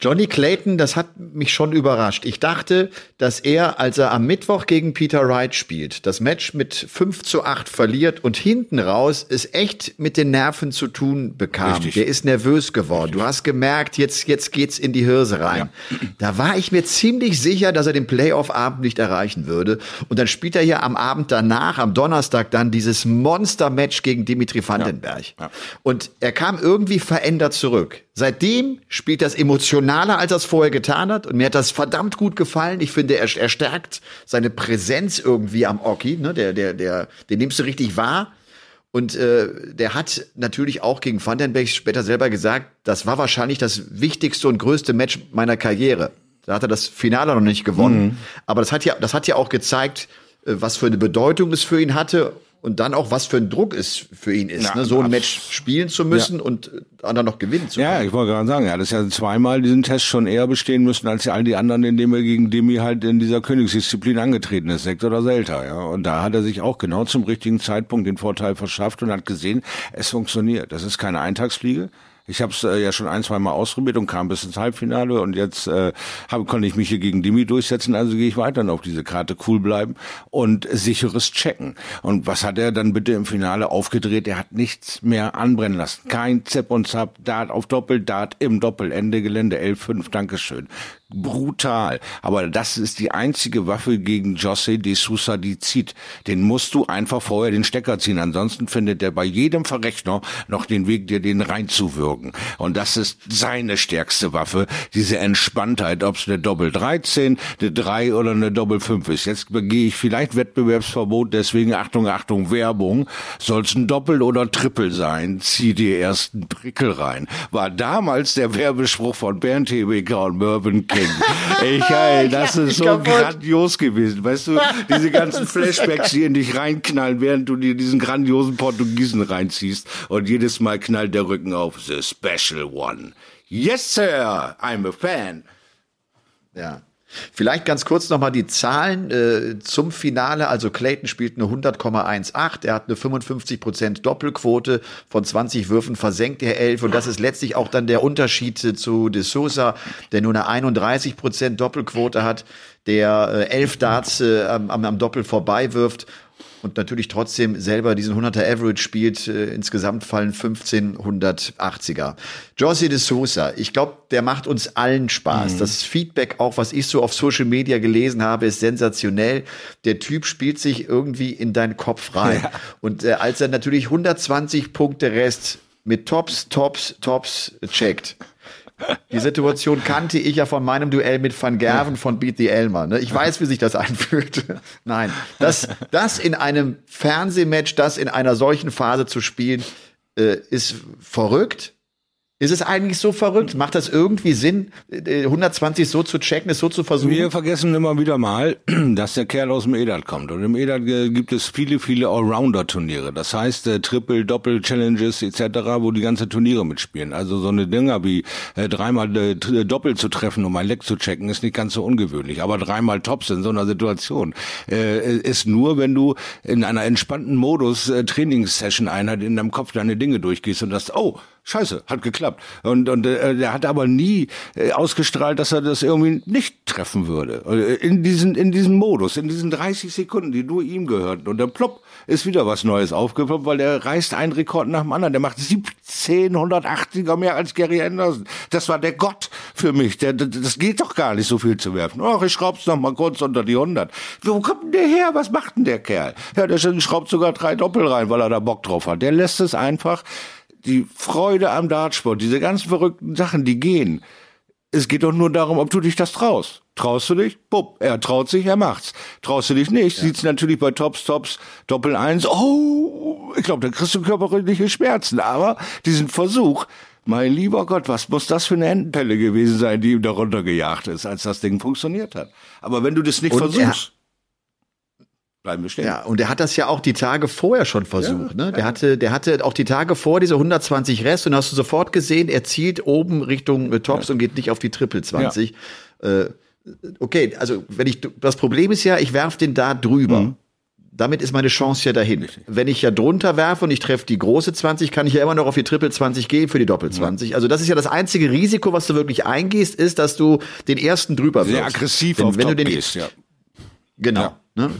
Johnny Clayton, das hat mich schon überrascht. Ich dachte, dass er, als er am Mittwoch gegen Peter Wright spielt, das Match mit 5 zu 8 verliert und hinten raus es echt mit den Nerven zu tun bekam. Richtig. Der ist nervös geworden. Richtig. Du hast gemerkt, jetzt, jetzt geht's in die Hirse rein. Ja. Da war ich mir ziemlich sicher, dass er den Playoff-Abend nicht erreichen würde. Und dann spielt er ja am Abend danach, am Donnerstag dann dieses Monster-Match gegen Dimitri Vandenberg. Ja. Ja. Und er kam irgendwie verändert zurück. Seitdem spielt das emotionaler, als er es vorher getan hat. Und mir hat das verdammt gut gefallen. Ich finde, er, er stärkt seine Präsenz irgendwie am Oki. Ne? Der, der, der, den nimmst du richtig wahr. Und äh, der hat natürlich auch gegen Vandenberg später selber gesagt, das war wahrscheinlich das wichtigste und größte Match meiner Karriere. Da hat er das Finale noch nicht gewonnen. Mhm. Aber das hat ja, das hat ja auch gezeigt, äh, was für eine Bedeutung es für ihn hatte und dann auch, was für ein Druck es für ihn ist, ja, ne? so ein Match spielen zu müssen ja. und dann noch gewinnen zu können. Ja, ich wollte gerade sagen, er hat das ja zweimal diesen Test schon eher bestehen müssen als all die anderen, indem er gegen Demi halt in dieser Königsdisziplin angetreten ist, Sekt oder Selta. Ja. Und da hat er sich auch genau zum richtigen Zeitpunkt den Vorteil verschafft und hat gesehen, es funktioniert. Das ist keine Eintagsfliege. Ich habe es äh, ja schon ein, zwei Mal ausprobiert und kam bis ins Halbfinale und jetzt äh, hab, konnte ich mich hier gegen Dimi durchsetzen, also gehe ich weiter auf diese Karte cool bleiben und sicheres Checken. Und was hat er dann bitte im Finale aufgedreht? Er hat nichts mehr anbrennen lassen. Kein Zip und Zap, Dart auf Doppel, Dart im Doppel, Ende Gelände, L5, Dankeschön brutal. Aber das ist die einzige Waffe gegen José de Sousa, die zieht. Den musst du einfach vorher den Stecker ziehen. Ansonsten findet er bei jedem Verrechner noch den Weg, dir den reinzuwirken. Und das ist seine stärkste Waffe, diese Entspanntheit, ob es eine Doppel 13, eine 3 oder eine Doppel 5 ist. Jetzt begehe ich vielleicht Wettbewerbsverbot, deswegen Achtung, Achtung, Werbung. Soll es ein Doppel oder Triple sein? Zieh dir erst einen Prickel rein. War damals der Werbespruch von Bernd Hebeker und Mervyn King denken. Ich, ey, das ist so kaputt. grandios gewesen. Weißt du, diese ganzen Flashbacks, die in dich reinknallen, während du dir diesen grandiosen Portugiesen reinziehst. Und jedes Mal knallt der Rücken auf. The Special One. Yes, Sir, I'm a fan. Ja. Vielleicht ganz kurz nochmal die Zahlen äh, zum Finale. Also Clayton spielt eine 100,18. Er hat eine 55% Doppelquote. Von 20 Würfen versenkt er 11. Und das ist letztlich auch dann der Unterschied zu De Sousa, der nur eine 31% Doppelquote hat, der äh, elf Darts äh, am, am Doppel vorbei wirft. Und natürlich trotzdem selber diesen 100er Average spielt. Äh, insgesamt fallen 1580er. Josie de Sousa, ich glaube, der macht uns allen Spaß. Mhm. Das Feedback auch, was ich so auf Social Media gelesen habe, ist sensationell. Der Typ spielt sich irgendwie in deinen Kopf rein. Ja. Und äh, als er natürlich 120 Punkte Rest mit Tops, Tops, Tops checkt, die Situation kannte ich ja von meinem Duell mit Van Gerven von Beat the Elmer. Ne? Ich weiß, wie sich das anfühlt. Nein, das, das in einem Fernsehmatch, das in einer solchen Phase zu spielen, äh, ist verrückt. Ist es eigentlich so verrückt? Macht das irgendwie Sinn, 120 so zu checken, es so zu versuchen? Wir vergessen immer wieder mal, dass der Kerl aus dem Edat kommt. Und im Edat äh, gibt es viele, viele Allrounder-Turniere. Das heißt äh, Triple, Doppel, Challenges etc., wo die ganze Turniere mitspielen. Also so eine Dinger wie äh, dreimal äh, Doppel zu treffen, um ein Leck zu checken, ist nicht ganz so ungewöhnlich. Aber dreimal Tops in so einer Situation äh, ist nur, wenn du in einer entspannten Modus äh, Trainingssession-Einheit in deinem Kopf deine Dinge durchgehst und das, oh, Scheiße, hat geklappt. Und, und äh, der hat aber nie äh, ausgestrahlt, dass er das irgendwie nicht treffen würde. Äh, in diesen, in diesem Modus, in diesen 30 Sekunden, die nur ihm gehörten. Und dann plopp, ist wieder was Neues aufgeploppt, weil der reißt einen Rekord nach dem anderen. Der macht 1780er mehr als Gary Anderson. Das war der Gott für mich. Der, das geht doch gar nicht, so viel zu werfen. Ach, ich schraub's noch mal kurz unter die 100. Wo kommt denn der her? Was macht denn der Kerl? Ja, der schraubt sogar drei Doppel rein, weil er da Bock drauf hat. Der lässt es einfach die Freude am Dartsport, diese ganzen verrückten Sachen, die gehen. Es geht doch nur darum, ob du dich das traust. Traust du dich? Bupp, er traut sich, er macht's. Traust du dich nicht? Ja. Sieht's natürlich bei Tops, Tops, Doppel eins. Oh, ich glaube, da kriegst du körperliche Schmerzen. Aber diesen Versuch, mein lieber Gott, was muss das für eine Entenpelle gewesen sein, die ihm darunter gejagt ist, als das Ding funktioniert hat. Aber wenn du das nicht Und versuchst bleiben wir stehen. Ja, und er hat das ja auch die Tage vorher schon versucht. Ja, ne? Der ja. hatte, der hatte auch die Tage vor diese 120 Rest und hast du sofort gesehen, er zielt oben Richtung äh, Tops ja. und geht nicht auf die Triple 20. Äh, okay, also wenn ich das Problem ist ja, ich werf den da drüber. Mhm. Damit ist meine Chance ja dahin. Richtig. Wenn ich ja drunter werfe und ich treffe die große 20, kann ich ja immer noch auf die Triple 20 gehen für die Doppel 20. Also das ist ja das einzige Risiko, was du wirklich eingehst, ist, dass du den ersten drüber wirst. Sehr aggressiv wenn, auf wenn Top du den, gehst, ja. Genau. Ne?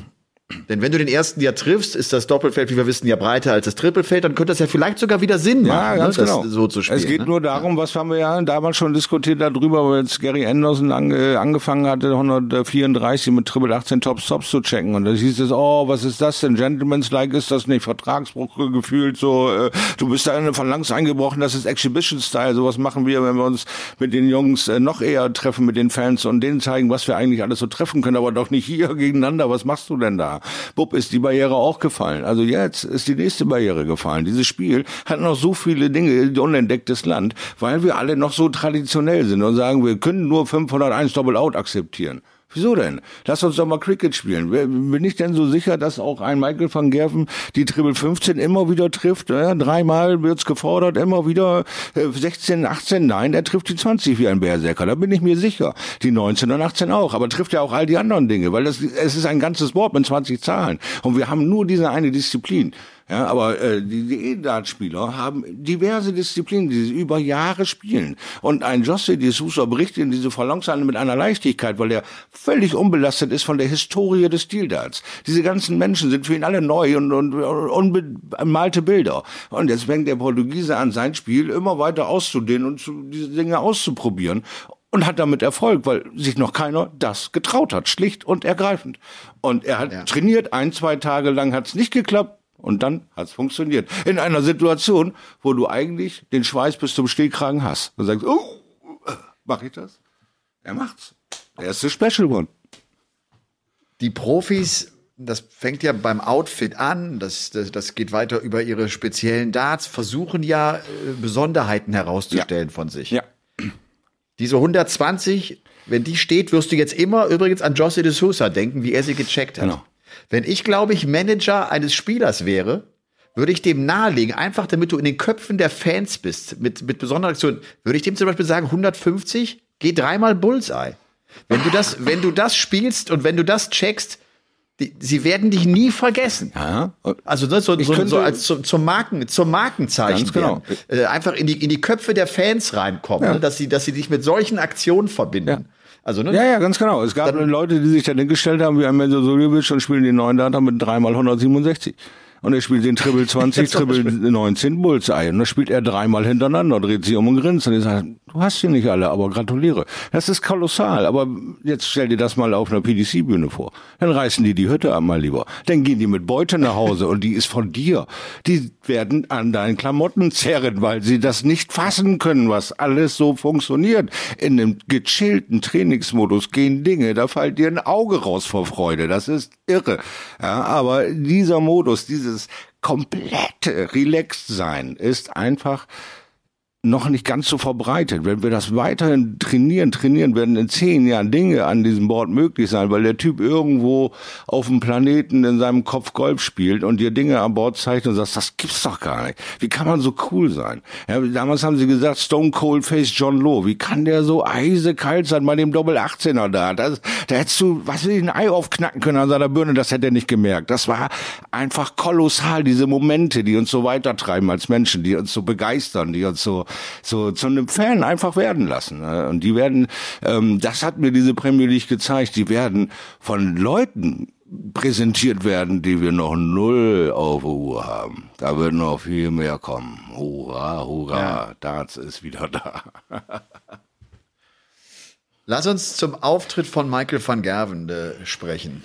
Denn wenn du den ersten ja triffst, ist das Doppelfeld, wie wir wissen, ja breiter als das Trippelfeld, dann könnte das ja vielleicht sogar wieder Sinn machen, ja, ganz ne, genau. so zu spielen. Es geht ne? nur darum, was haben wir ja damals schon diskutiert darüber, weil jetzt Gary Anderson ange, angefangen hatte, 134 mit Triple 18 Tops Tops zu checken. Und da hieß es, oh, was ist das denn? Gentleman's Like ist das nicht? Vertragsbruch gefühlt, so, äh, du bist da eine Phalanx eingebrochen, das ist Exhibition-Style. Sowas machen wir, wenn wir uns mit den Jungs äh, noch eher treffen, mit den Fans und denen zeigen, was wir eigentlich alles so treffen können, aber doch nicht hier gegeneinander. Was machst du denn da? Bupp, ist die Barriere auch gefallen. Also jetzt ist die nächste Barriere gefallen. Dieses Spiel hat noch so viele Dinge, unentdecktes Land, weil wir alle noch so traditionell sind und sagen, wir können nur 501 Double-Out akzeptieren. Wieso denn? Lass uns doch mal Cricket spielen. Bin ich denn so sicher, dass auch ein Michael van Gerven die Triple 15 immer wieder trifft? Ja, dreimal wird's gefordert, immer wieder 16, äh, 18. Nein, er trifft die 20 wie ein Berserker. Da bin ich mir sicher. Die 19 und 18 auch. Aber trifft ja auch all die anderen Dinge, weil das, es ist ein ganzes Wort mit 20 Zahlen. Und wir haben nur diese eine Disziplin. Ja, aber äh, die, die E-Dart-Spieler haben diverse Disziplinen, die sie über Jahre spielen. Und ein José de Sousa bricht in diese Phalanx mit einer Leichtigkeit, weil er völlig unbelastet ist von der Historie des Stildarts. Diese ganzen Menschen sind für ihn alle neu und, und, unbemalte Bilder. Und jetzt fängt der Portugiese an, sein Spiel immer weiter auszudehnen und zu, diese Dinge auszuprobieren und hat damit Erfolg, weil sich noch keiner das getraut hat, schlicht und ergreifend. Und er hat ja. trainiert, ein, zwei Tage lang hat es nicht geklappt, und dann hat's funktioniert. In einer Situation, wo du eigentlich den Schweiß bis zum Stehkragen hast. Und sagst, oh, mach ich das? Er macht's. Der erste Special One. Die Profis, das fängt ja beim Outfit an, das, das, das geht weiter über ihre speziellen Darts, versuchen ja äh, Besonderheiten herauszustellen ja. von sich. Ja. Diese 120, wenn die steht, wirst du jetzt immer übrigens an José de Sousa denken, wie er sie gecheckt hat. Genau. Wenn ich, glaube ich, Manager eines Spielers wäre, würde ich dem nahelegen, einfach damit du in den Köpfen der Fans bist, mit, mit besonderen Aktionen, würde ich dem zum Beispiel sagen, 150, geh dreimal Bullseye. Wenn du das, wenn du das spielst und wenn du das checkst, die, sie werden dich nie vergessen. Ja. Also ne, so, so, so als zum, zum Marken, zum Markenzeichen genau. Äh, einfach in die in die Köpfe der Fans reinkommen, ja. ne, dass sie dass sie dich mit solchen Aktionen verbinden. Ja. Also, ne? Ja, ja, ganz genau. Es gab Leute, die sich dann hingestellt haben, wie ein Menzosuljevic und spielen den neuen Data mit dreimal 167. Und er spielt den Triple 20, Triple 19 Bullseye. Und da spielt er dreimal hintereinander, dreht sich um und grinst. Und ich sage, du hast sie nicht alle, aber gratuliere. Das ist kolossal. Aber jetzt stell dir das mal auf einer PDC-Bühne vor. Dann reißen die die Hütte ab, mal lieber. Dann gehen die mit Beute nach Hause und die ist von dir. Die werden an deinen Klamotten zerren, weil sie das nicht fassen können, was alles so funktioniert. In einem gechillten Trainingsmodus gehen Dinge, da fällt dir ein Auge raus vor Freude. Das ist irre. Ja, aber dieser Modus, dieses komplette Relaxed-Sein ist einfach noch nicht ganz so verbreitet. Wenn wir das weiterhin trainieren, trainieren, werden in zehn Jahren Dinge an diesem Board möglich sein, weil der Typ irgendwo auf dem Planeten in seinem Kopf Golf spielt und dir Dinge an Bord zeigt und sagst, das gibt's doch gar nicht. Wie kann man so cool sein? Ja, damals haben sie gesagt, Stone Cold Face John Lowe. Wie kann der so eisekalt sein bei dem Doppel 18er da? Das, da hättest du, was will ich, ein Ei aufknacken können an seiner Birne, das hätte er nicht gemerkt. Das war einfach kolossal, diese Momente, die uns so weitertreiben als Menschen, die uns so begeistern, die uns so so zu einem Fan einfach werden lassen. ne? Und die werden, ähm, das hat mir diese Premier League gezeigt, die werden von Leuten präsentiert werden, die wir noch null auf der Uhr haben. Da wird noch viel mehr kommen. Hurra, hurra, Ja. Darts ist wieder da. Lass uns zum Auftritt von Michael van Gerven äh, sprechen.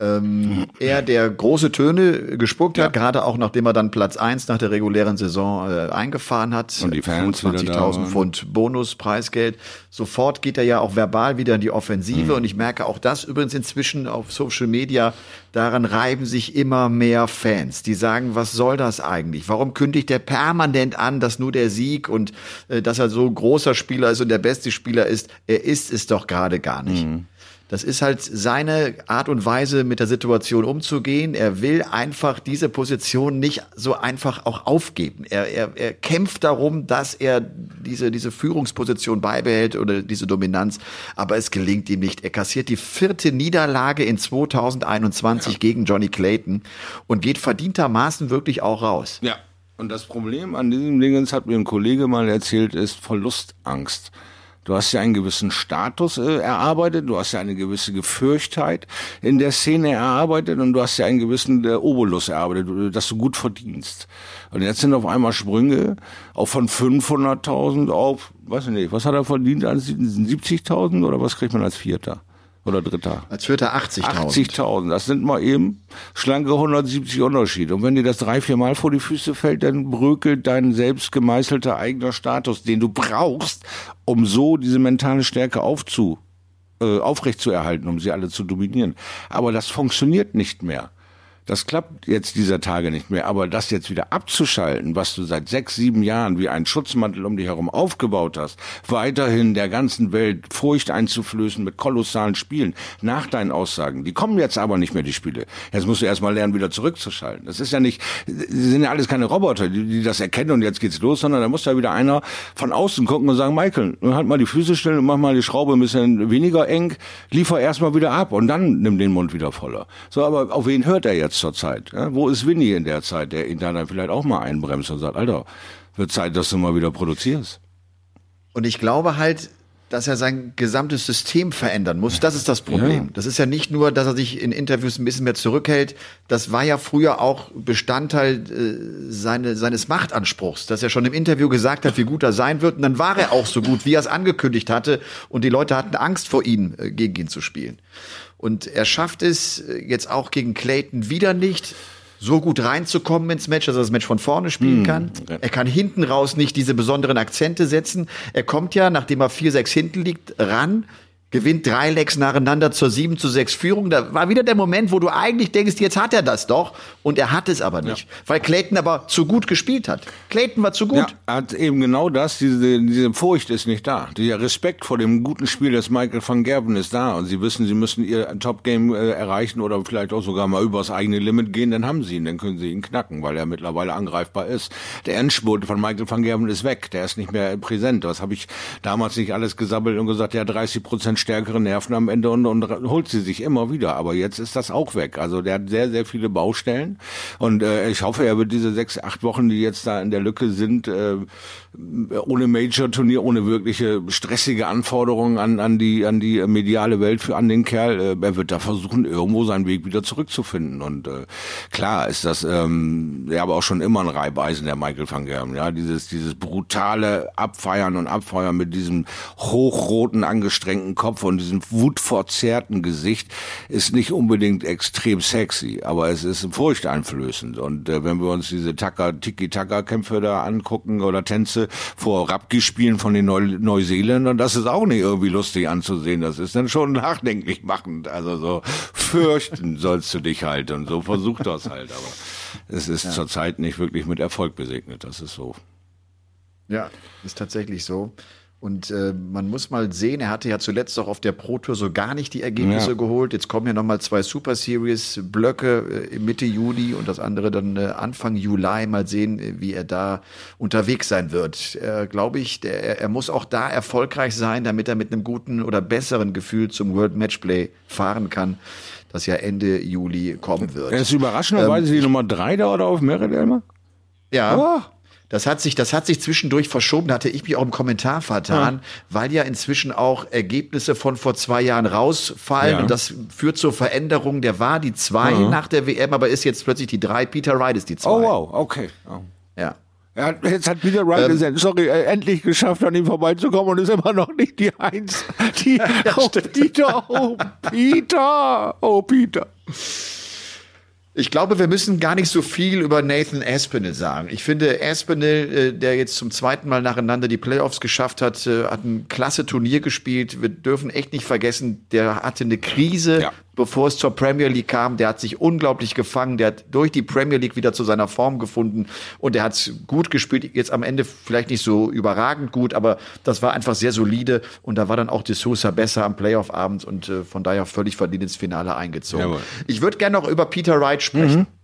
Ähm, er, der große Töne gespuckt hat, gerade auch nachdem er dann Platz eins nach der regulären Saison äh, eingefahren hat. Und die Fans wieder da 20.000 waren. Pfund Bonuspreisgeld. Sofort geht er ja auch verbal wieder in die Offensive. Und ich merke auch das übrigens inzwischen auf Social Media. Daran reiben sich immer mehr Fans. Die sagen, was soll das eigentlich? Warum kündigt er permanent an, dass nur der Sieg und äh, dass er so großer Spieler ist und der beste Spieler ist? Er ist es doch gerade gar nicht. Das ist halt seine Art und Weise, mit der Situation umzugehen. Er will einfach diese Position nicht so einfach auch aufgeben. Er, er, er kämpft darum, dass er diese, diese Führungsposition beibehält oder diese Dominanz. Aber es gelingt ihm nicht. Er kassiert die vierte Niederlage in 2021 gegen Johnny Clayton und geht verdientermaßen wirklich auch raus. Ja. Und das Problem an diesem Dingens hat mir ein Kollege mal erzählt, ist Verlustangst. Du hast ja einen gewissen Status äh, erarbeitet, du hast ja eine gewisse Gefürchtheit in der Szene erarbeitet und du hast ja einen gewissen äh, Obolus erarbeitet, äh, dass du gut verdienst. Und jetzt sind auf einmal Sprünge auch von 500.000 auf, weiß ich nicht, was hat er verdient als 70.000 oder was kriegt man als Vierter oder Dritter? Als Vierter 80.000. 80.000, das sind mal eben schlanke 170 Unterschiede. Und wenn dir das drei, vier Mal vor die Füße fällt, dann bröckelt dein selbst gemeißelter eigener Status, den du brauchst, um so diese mentale Stärke aufzu, äh, aufrechtzuerhalten, um sie alle zu dominieren. Aber das funktioniert nicht mehr. Das klappt jetzt dieser Tage nicht mehr. Aber das jetzt wieder abzuschalten, was du seit sechs, sieben Jahren wie ein Schutzmantel um dich herum aufgebaut hast, weiterhin der ganzen Welt Furcht einzuflößen mit kolossalen Spielen, nach deinen Aussagen. Die kommen jetzt aber nicht mehr, die Spiele. Jetzt musst du erstmal lernen, wieder zurückzuschalten. Das ist ja nicht, sie sind ja alles keine Roboter, die, die das erkennen und jetzt geht's los, sondern da muss ja wieder einer von außen gucken und sagen, Michael, halt mal die Füße still und mach mal die Schraube ein bisschen weniger eng, liefer erstmal wieder ab und dann nimm den Mund wieder voller. So, aber auf wen hört er jetzt zur Zeit? Ja? Wo ist Winnie in der Zeit, der ihn dann vielleicht auch mal einbremst und sagt, Alter, wird Zeit, dass du mal wieder produzierst. Und ich glaube halt, dass er sein gesamtes System verändern muss. Das ist das Problem. Ja. Das ist ja nicht nur, dass er sich in Interviews ein bisschen mehr zurückhält. Das war ja früher auch Bestandteil äh, seine, seines Machtanspruchs, dass er schon im Interview gesagt hat, wie gut er sein wird. Und dann war er auch so gut, wie er es angekündigt hatte. Und die Leute hatten Angst vor ihm, äh, gegen ihn zu spielen. Und er schafft es äh, jetzt auch gegen Clayton wieder nicht so gut reinzukommen ins Match, dass er das Match von vorne spielen kann. okay. Er kann hinten raus nicht diese besonderen Akzente setzen. Er kommt ja, nachdem er 4-6 hinten liegt, ran, gewinnt drei Lecks nacheinander zur 7 zu 6 Führung. Da war wieder der Moment, wo du eigentlich denkst, jetzt hat er das doch. Und er hat es aber nicht. Weil Clayton aber zu gut gespielt hat. Clayton war zu gut. Ja, hat eben genau das, diese, diese Furcht ist nicht da. Der Respekt vor dem guten Spiel des Michael van Gerben ist da und sie wissen, sie müssen ihr Top-Game äh, erreichen oder vielleicht auch sogar mal übers eigene Limit gehen, dann haben sie ihn, dann können sie ihn knacken, weil er mittlerweile angreifbar ist. Der Endspurt von Michael van Gerben ist weg, der ist nicht mehr präsent. Das habe ich damals nicht alles gesammelt und gesagt, ja 30 Prozent stärkere Nerven am Ende und, und holt sie sich immer wieder. Aber jetzt ist das auch weg. Also der hat sehr, sehr viele Baustellen. Und äh, ich hoffe, er wird diese sechs, acht Wochen, die jetzt da in der Lücke sind, äh, ohne Major-Turnier, ohne wirkliche stressige Anforderungen an, an die an die mediale Welt für an den Kerl, äh, er wird da versuchen, irgendwo seinen Weg wieder zurückzufinden. Und äh, klar ist das ähm, ja aber auch schon immer ein Reibeisen der Michael van Gerben. Ja, dieses dieses brutale Abfeiern und Abfeuern mit diesem hochroten angestrengten Kopf und diesem wutverzerrten Gesicht ist nicht unbedingt extrem sexy, aber es ist furchteinflößend. Und äh, wenn wir uns diese Taka Tiki Taka Kämpfe da angucken oder Tänze vor Rugby-Spielen von den Neu Neuseeländern, das ist auch nicht irgendwie lustig anzusehen. Das ist dann schon nachdenklich machend. Also so fürchten sollst du dich halt und so versuch das halt. Aber es ist ja. zurzeit nicht wirklich mit Erfolg besegnet. Das ist so. Ja, ist tatsächlich so. Und äh, man muss mal sehen, er hatte ja zuletzt auch auf der Pro Tour so gar nicht die Ergebnisse ja. geholt. Jetzt kommen ja nochmal zwei Super Series Blöcke äh, Mitte Juli und das andere dann äh, Anfang Juli. Mal sehen, äh, wie er da unterwegs sein wird. Äh, Glaube ich, der, er muss auch da erfolgreich sein, damit er mit einem guten oder besseren Gefühl zum World Matchplay fahren kann, das ja Ende Juli kommen wird. Er ist überraschenderweise ähm, die Nummer drei da oder auf Merit Elmer? Ja. Oh. Das hat sich, das hat sich zwischendurch verschoben. Da hatte ich mich auch im Kommentar vertan, ja. weil ja inzwischen auch Ergebnisse von vor zwei Jahren rausfallen ja. und das führt zur Veränderung. Der war die zwei ja. nach der WM, aber ist jetzt plötzlich die drei. Peter Wright ist die zwei. Oh wow, okay. Oh. Ja. Ja, jetzt hat Peter Wright ähm, sorry, äh, endlich geschafft, an ihm vorbeizukommen und ist immer noch nicht die Eins. Die, ja, oh, Peter, oh, Peter, oh, Peter. Ich glaube, wir müssen gar nicht so viel über Nathan Aspinall sagen. Ich finde, Aspinall, äh, der jetzt zum zweiten Mal nacheinander die Playoffs geschafft hat, äh, hat ein klasse Turnier gespielt. Wir dürfen echt nicht vergessen, der hatte eine Krise ja bevor es zur Premier League kam. Der hat sich unglaublich gefangen. Der hat durch die Premier League wieder zu seiner Form gefunden und der hat gut gespielt. Jetzt am Ende vielleicht nicht so überragend gut, aber das war einfach sehr solide und da war dann auch De Sousa besser am Playoff-Abend und äh, von daher völlig verdient ins Finale eingezogen. Jawohl. Ich würde gerne noch über Peter Wright sprechen. Mhm.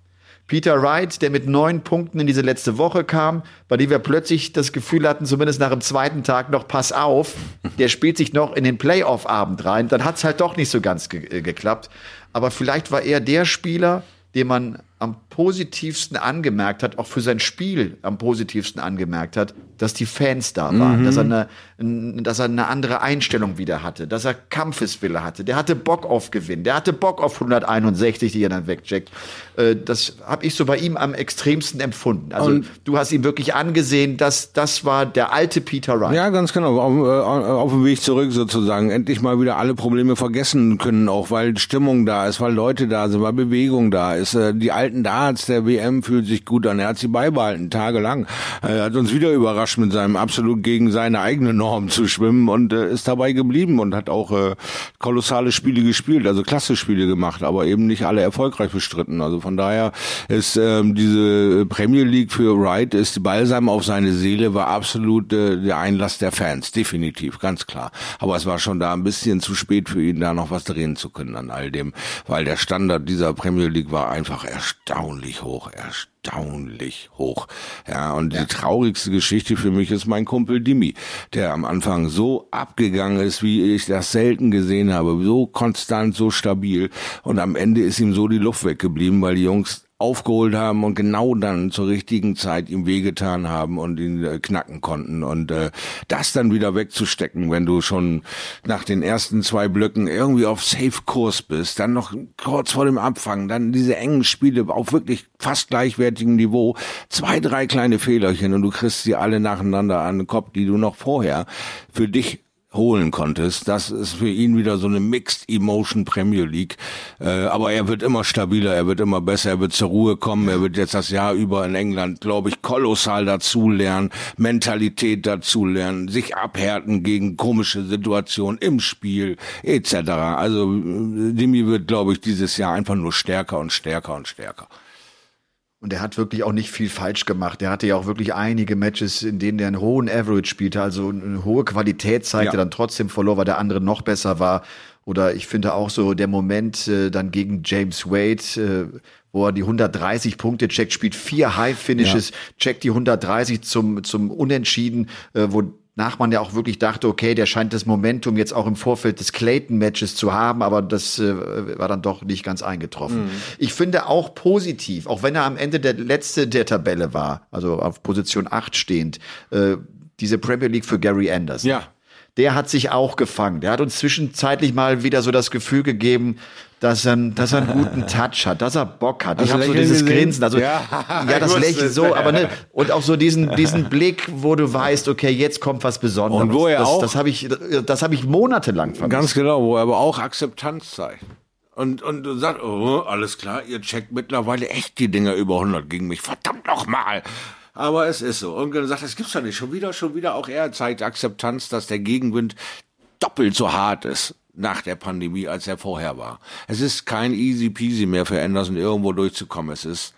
Peter Wright, der mit neun Punkten in diese letzte Woche kam, bei dem wir plötzlich das Gefühl hatten, zumindest nach dem zweiten Tag noch, pass auf, der spielt sich noch in den Playoff-Abend rein. Dann hat's halt doch nicht so ganz ge äh, geklappt. Aber vielleicht war er der Spieler, den man am positivsten angemerkt hat, auch für sein Spiel am positivsten angemerkt hat, dass die Fans da waren, mhm. dass, er eine, dass er eine andere Einstellung wieder hatte, dass er Kampfeswille hatte, der hatte Bock auf Gewinn, der hatte Bock auf 161, die er dann wegcheckt. Äh, das habe ich so bei ihm am extremsten empfunden. Also Und du hast ihn wirklich angesehen, dass das war der alte Peter Wright. Ja, ganz genau. Auf, äh, auf dem Weg zurück sozusagen. Endlich mal wieder alle Probleme vergessen können, auch weil Stimmung da ist, weil Leute da sind, weil Bewegung da ist. Äh, die alten Darts der WM fühlt sich gut an. Er hat sie beibehalten, tagelang. Er hat uns wieder überrascht mit seinem absolut gegen seine eigene Norm zu schwimmen und äh, ist dabei geblieben und hat auch äh, kolossale Spiele gespielt, also klasse Spiele gemacht, aber eben nicht alle erfolgreich bestritten. Also von daher ist ähm, diese Premier League für Wright ist Balsam auf seine Seele, war absolut äh, der Einlass der Fans, definitiv, ganz klar. Aber es war schon da ein bisschen zu spät für ihn, da noch was drehen zu können an all dem, weil der Standard dieser Premier League war einfach erstaunlich hoch, erstaunlich hoch. Ja, und ja. die traurigste Geschichte für mich ist mein Kumpel Dimi, der am Anfang so abgegangen ist, wie ich das selten gesehen habe, so konstant, so stabil und am Ende ist ihm so die Luft weggeblieben, weil die Jungs aufgeholt haben und genau dann zur richtigen Zeit ihm wehgetan haben und ihn äh, knacken konnten. Und äh, das dann wieder wegzustecken, wenn du schon nach den ersten zwei Blöcken irgendwie auf Safe-Kurs bist, dann noch kurz vor dem Abfang, dann diese engen Spiele auf wirklich fast gleichwertigem Niveau, zwei, drei kleine Fehlerchen und du kriegst sie alle nacheinander an den Kopf, die du noch vorher für dich holen konntest. Das ist für ihn wieder so eine Mixed Emotion Premier League. Äh, aber er wird immer stabiler, er wird immer besser, er wird zur Ruhe kommen, er wird jetzt das Jahr über in England, glaube ich, kolossal dazulernen, Mentalität dazulernen, sich abhärten gegen komische Situationen im Spiel etc. Also Dimi wird, glaube ich, dieses Jahr einfach nur stärker und stärker und stärker. Und er hat wirklich auch nicht viel falsch gemacht. Er hatte ja auch wirklich einige Matches, in denen er einen hohen Average spielte, also eine hohe Qualität zeigte, ja. dann trotzdem verlor, weil der andere noch besser war. Oder ich finde auch so der Moment äh, dann gegen James Wade, äh, wo er die 130 Punkte checkt, spielt vier High Finishes, ja. checkt die 130 zum zum Unentschieden, äh, wo nach man ja auch wirklich dachte, okay, der scheint das Momentum jetzt auch im Vorfeld des Clayton-Matches zu haben, aber das äh, war dann doch nicht ganz eingetroffen. Mhm. Ich finde auch positiv, auch wenn er am Ende der letzte der Tabelle war, also auf Position 8 stehend, äh, diese Premier League für Gary Anderson. Ja. Der hat sich auch gefangen. Der hat uns zwischenzeitlich mal wieder so das Gefühl gegeben, dass er, dass er einen guten Touch hat, dass er Bock hat. Ich habe so dieses? Grinsen, also Ja, ja, das Lächeln so, aber ne, und auch so diesen diesen Blick, wo du weißt, okay, jetzt kommt was Besonderes. Und wo er das, auch- das habe ich das habe ich monatelang vermisst. Ganz genau, wo er aber auch Akzeptanz zeigt. Und, und du sagst, oh, alles klar, ihr checkt mittlerweile echt die Dinger über 100 gegen mich. Verdammt noch mal. Aber es ist so. Und dann sagt, das gibt's doch nicht. Schon wieder, schon wieder. Auch er zeigt Akzeptanz, dass der Gegenwind doppelt so hart ist nach der Pandemie, als er vorher war. Es ist kein easy peasy mehr für Anderson, irgendwo durchzukommen. Es ist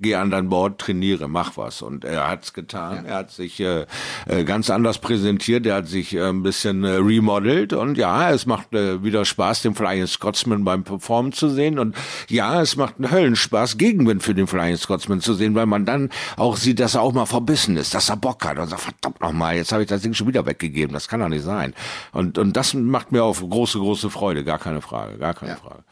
geh an dein Board, trainiere, mach was. Und er hat's getan. Er hat sich äh, äh, ganz anders präsentiert. Er hat sich äh, ein bisschen äh, remodelt. Und ja, es macht äh, wieder Spaß, den Flying Scotsman beim Performen zu sehen. Und ja, es macht einen Höllenspaß, Gegenwind für den Flying Scotsman zu sehen, weil man dann auch sieht, dass er auch mal verbissen ist, dass er Bock hat und sagt, verdammt nochmal, jetzt habe ich das Ding schon wieder weggegeben. Das kann doch nicht sein. Und, und das macht mir auch große, große Freude. Gar keine Frage, gar keine Frage.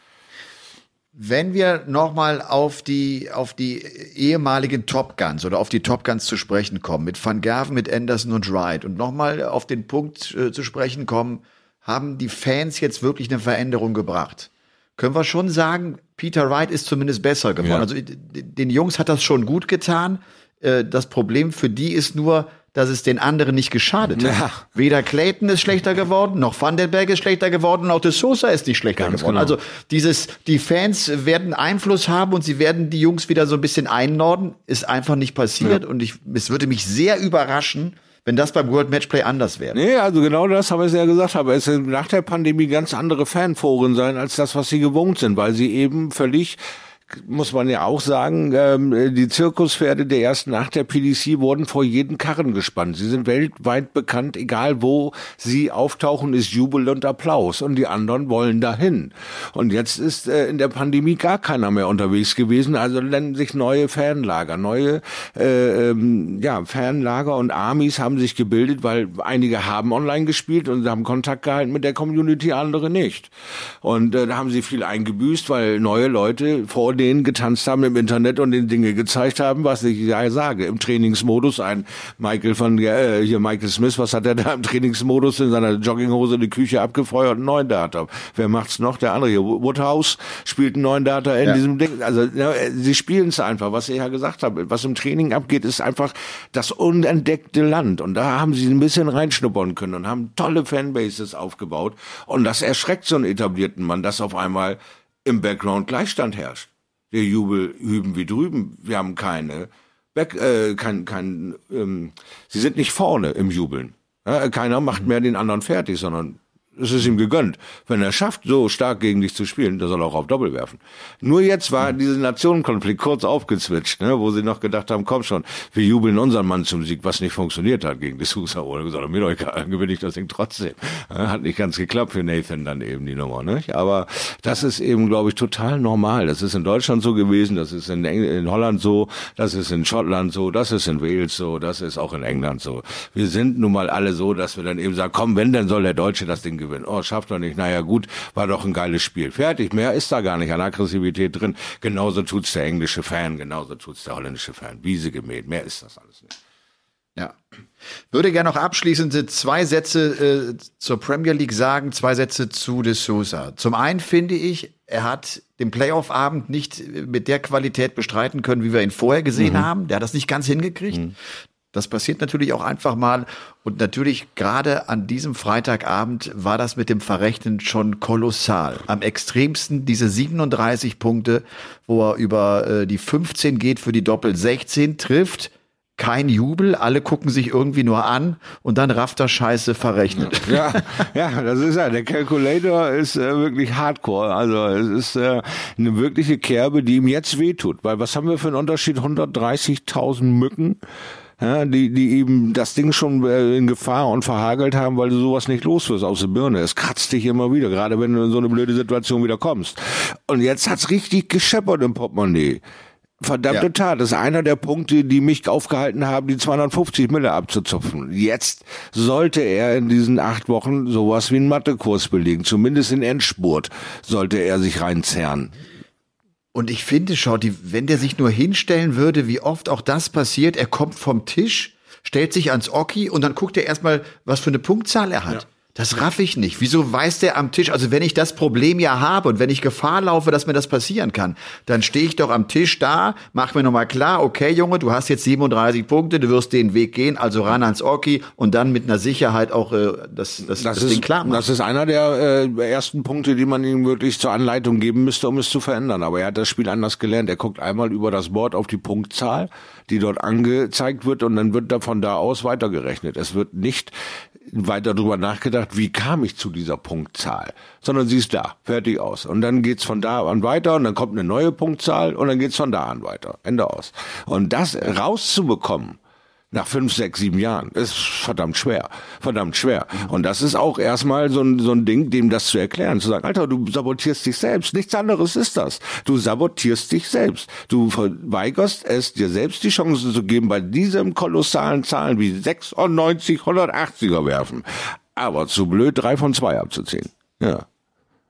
Wenn wir nochmal auf die, auf die ehemaligen Top Guns oder auf die Top Guns zu sprechen kommen, mit Van Gerven, mit Anderson und Wright und nochmal auf den Punkt äh, zu sprechen kommen, haben die Fans jetzt wirklich eine Veränderung gebracht? Können wir schon sagen, Peter Wright ist zumindest besser geworden. Ja. Also den Jungs hat das schon gut getan. Äh, Das Problem für die ist nur, dass es den anderen nicht geschadet hat. Ja. Weder Clayton ist schlechter geworden, noch Van den Berg ist schlechter geworden, auch de Sosa ist nicht schlechter Ganz geworden. genau. Also dieses, die Fans werden Einfluss haben und sie werden die Jungs wieder so ein bisschen einnorden, ist einfach nicht passiert. Und ich, es würde mich sehr überraschen, wenn das beim World Matchplay anders wäre. Nee, also genau das habe ich ja gesagt, aber es sind nach der Pandemie ganz andere Fanforen sein als das, was sie gewohnt sind, weil sie eben völlig muss man ja auch sagen, ähm, die Zirkuspferde der ersten Nacht der PDC wurden vor jeden Karren gespannt. Sie sind weltweit bekannt, egal wo sie auftauchen, ist Jubel und Applaus und die anderen wollen dahin. Und jetzt ist äh, in der Pandemie gar keiner mehr unterwegs gewesen, also nennen sich neue Fanlager, neue äh, ähm, ja, Fanlager und Armies haben sich gebildet, weil einige haben online gespielt und haben Kontakt gehalten mit der Community, andere nicht. Und äh, da haben sie viel eingebüßt, weil neue Leute vor denen getanzt haben im Internet und den Dinge gezeigt haben, was ich ja sage. Im Trainingsmodus ein Michael von äh, hier Michael Smith, was hat er da im Trainingsmodus in seiner Jogginghose in die Küche abgefeuert, einen neuen Data. Wer macht's noch? Der andere hier, Woodhouse spielt einen neuen Data in Ja. diesem Ding. Also ja, sie spielen es einfach, was ich ja gesagt habe. Was im Training abgeht, ist einfach das unentdeckte Land. Und da haben sie ein bisschen reinschnuppern können und haben tolle Fanbases aufgebaut. Und das erschreckt so einen etablierten Mann, dass auf einmal im Background Gleichstand herrscht. Der Jubel hüben wie drüben. Wir haben keine Back, äh, kein, kein, ähm, sie sind nicht vorne im Jubeln. Ja, keiner macht mehr den anderen fertig, sondern es ist ihm gegönnt. Wenn er schafft, so stark gegen dich zu spielen, dann soll er auch auf Doppel werfen. Nur jetzt war dieser Nationenkonflikt kurz aufgezwitscht, ne, wo sie noch gedacht haben, komm schon, wir jubeln unseren Mann zum Sieg, was nicht funktioniert hat gegen die Sousa. Oder gesagt, mir doch egal, gewinne ich das Ding trotzdem. Hat nicht ganz geklappt für Nathan dann eben die Nummer. Ne? Aber das ist eben, glaube ich, total normal. Das ist in Deutschland so gewesen, das ist in, Eng in Holland so, das ist in Schottland so, das ist in Wales so, das ist auch in England so. Wir sind nun mal alle so, dass wir dann eben sagen, komm, wenn, dann soll der Deutsche das Ding gewinnen. Oh, schafft er nicht. Naja, gut, war doch ein geiles Spiel. Fertig, mehr ist da gar nicht an Aggressivität drin. Genauso tut's der englische Fan, genauso tut's der holländische Fan. Wiese gemäht, mehr ist das alles nicht. Ja. Würde gerne noch abschließend zwei Sätze äh, zur Premier League sagen, zwei Sätze zu De Sousa. Zum einen finde ich, er hat den Playoff-Abend nicht mit der Qualität bestreiten können, wie wir ihn vorher gesehen haben. Der hat das nicht ganz hingekriegt. Das passiert natürlich auch einfach mal. Und natürlich gerade an diesem Freitagabend war das mit dem Verrechnen schon kolossal. Am extremsten diese 37 Punkte, wo er über äh, die 15 geht für die Doppel 16 trifft. Kein Jubel, alle gucken sich irgendwie nur an und dann rafft er Scheiße verrechnet. Ja, ja, das ist ja, der Calculator ist äh, wirklich hardcore. Also es ist äh, eine wirkliche Kerbe, die ihm jetzt wehtut. Weil was haben wir für einen Unterschied? 130.000 Mücken, ja, die, die eben das Ding schon äh, in Gefahr und verhagelt haben, weil du sowas nicht los wirst aus der Birne. Es kratzt dich immer wieder, gerade wenn du in so eine blöde Situation wieder kommst. Und jetzt hat's richtig gescheppert im Portemonnaie. Verdammte Ja. Tat, das ist einer der Punkte, die mich aufgehalten haben, die 250 Mille abzuzupfen. Jetzt sollte er in diesen acht Wochen sowas wie einen Mathekurs belegen. Zumindest in Endspurt sollte er sich reinzerren. Und ich finde, schau, die, wenn der sich nur hinstellen würde, wie oft auch das passiert, er kommt vom Tisch, stellt sich ans Oki und dann guckt er erstmal, was für eine Punktzahl er hat. Das raff ich nicht. Wieso weiß der am Tisch, also wenn ich das Problem ja habe und wenn ich Gefahr laufe, dass mir das passieren kann, dann stehe ich doch am Tisch da, mach mir nochmal klar, okay Junge, du hast jetzt 37 Punkte, du wirst den Weg gehen, also ran ans Oki und dann mit einer Sicherheit auch äh, das, das, das, ist, Ding klar machen. das ist einer der äh, ersten Punkte, die man ihm wirklich zur Anleitung geben müsste, um es zu verändern. Aber er hat das Spiel anders gelernt. Er guckt einmal über das Board auf die Punktzahl, die dort angezeigt wird, und dann wird da von da aus weitergerechnet. Es wird nicht weiter drüber nachgedacht, wie kam ich zu dieser Punktzahl, sondern sie ist da, fertig aus. Und dann geht's von da an weiter und dann kommt eine neue Punktzahl und dann geht's von da an weiter. Ende aus. Und das rauszubekommen, nach fünf, sechs, sieben Jahren. Ist verdammt schwer. Verdammt schwer. Und das ist auch erstmal so ein, so ein Ding, dem das zu erklären, zu sagen, Alter, du sabotierst dich selbst. Nichts anderes ist das. Du sabotierst dich selbst. Du verweigerst es, dir selbst die Chance zu geben, bei diesem kolossalen Zahlen wie 96, 180er werfen. Aber zu blöd, drei von zwei abzuziehen. Ja.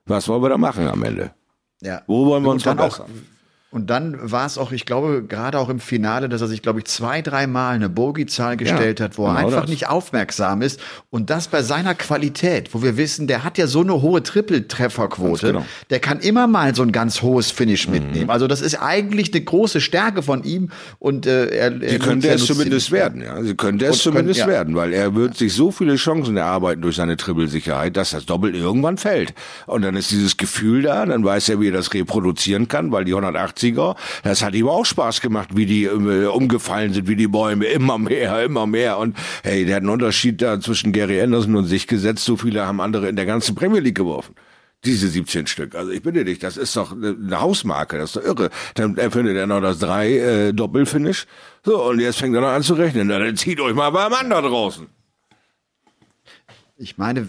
Was wollen wir da machen am Ende? ja. Wo wollen wir uns dann auch, verbessern? Und dann war es auch, ich glaube, gerade auch im Finale, dass er sich, glaube ich, zwei, dreimal eine Bogey-Zahl gestellt hat, wo er genau einfach das. nicht aufmerksam ist. Und das bei seiner Qualität, wo wir wissen, der hat ja so eine hohe Triple-Trefferquote. Genau. Der kann immer mal so ein ganz hohes Finish mitnehmen. Also das ist eigentlich eine große Stärke von ihm. Und äh, er, Sie könnte es zumindest werden, ja. Sie könnte es Und können- zumindest ja. werden, weil er wird sich so viele Chancen erarbeiten durch seine Triple-Sicherheit, dass das Doppel irgendwann fällt. Und dann ist dieses Gefühl da, dann weiß er, wie er das reproduzieren kann, weil die 180er, das hat ihm auch Spaß gemacht, wie die äh, umgefallen sind, wie die Bäume, immer mehr, immer mehr. Und hey, der hat einen Unterschied da zwischen Gary Anderson und sich gesetzt, so viele haben andere in der ganzen Premier League geworfen. Diese 17 Stück. Also ich bitte dich, das ist doch eine Hausmarke, das ist doch irre. Dann erfindet er noch das drei äh, Doppelfinish. So, und jetzt fängt er noch an zu rechnen. Dann zieht euch mal beim Mann da draußen. Ich meine,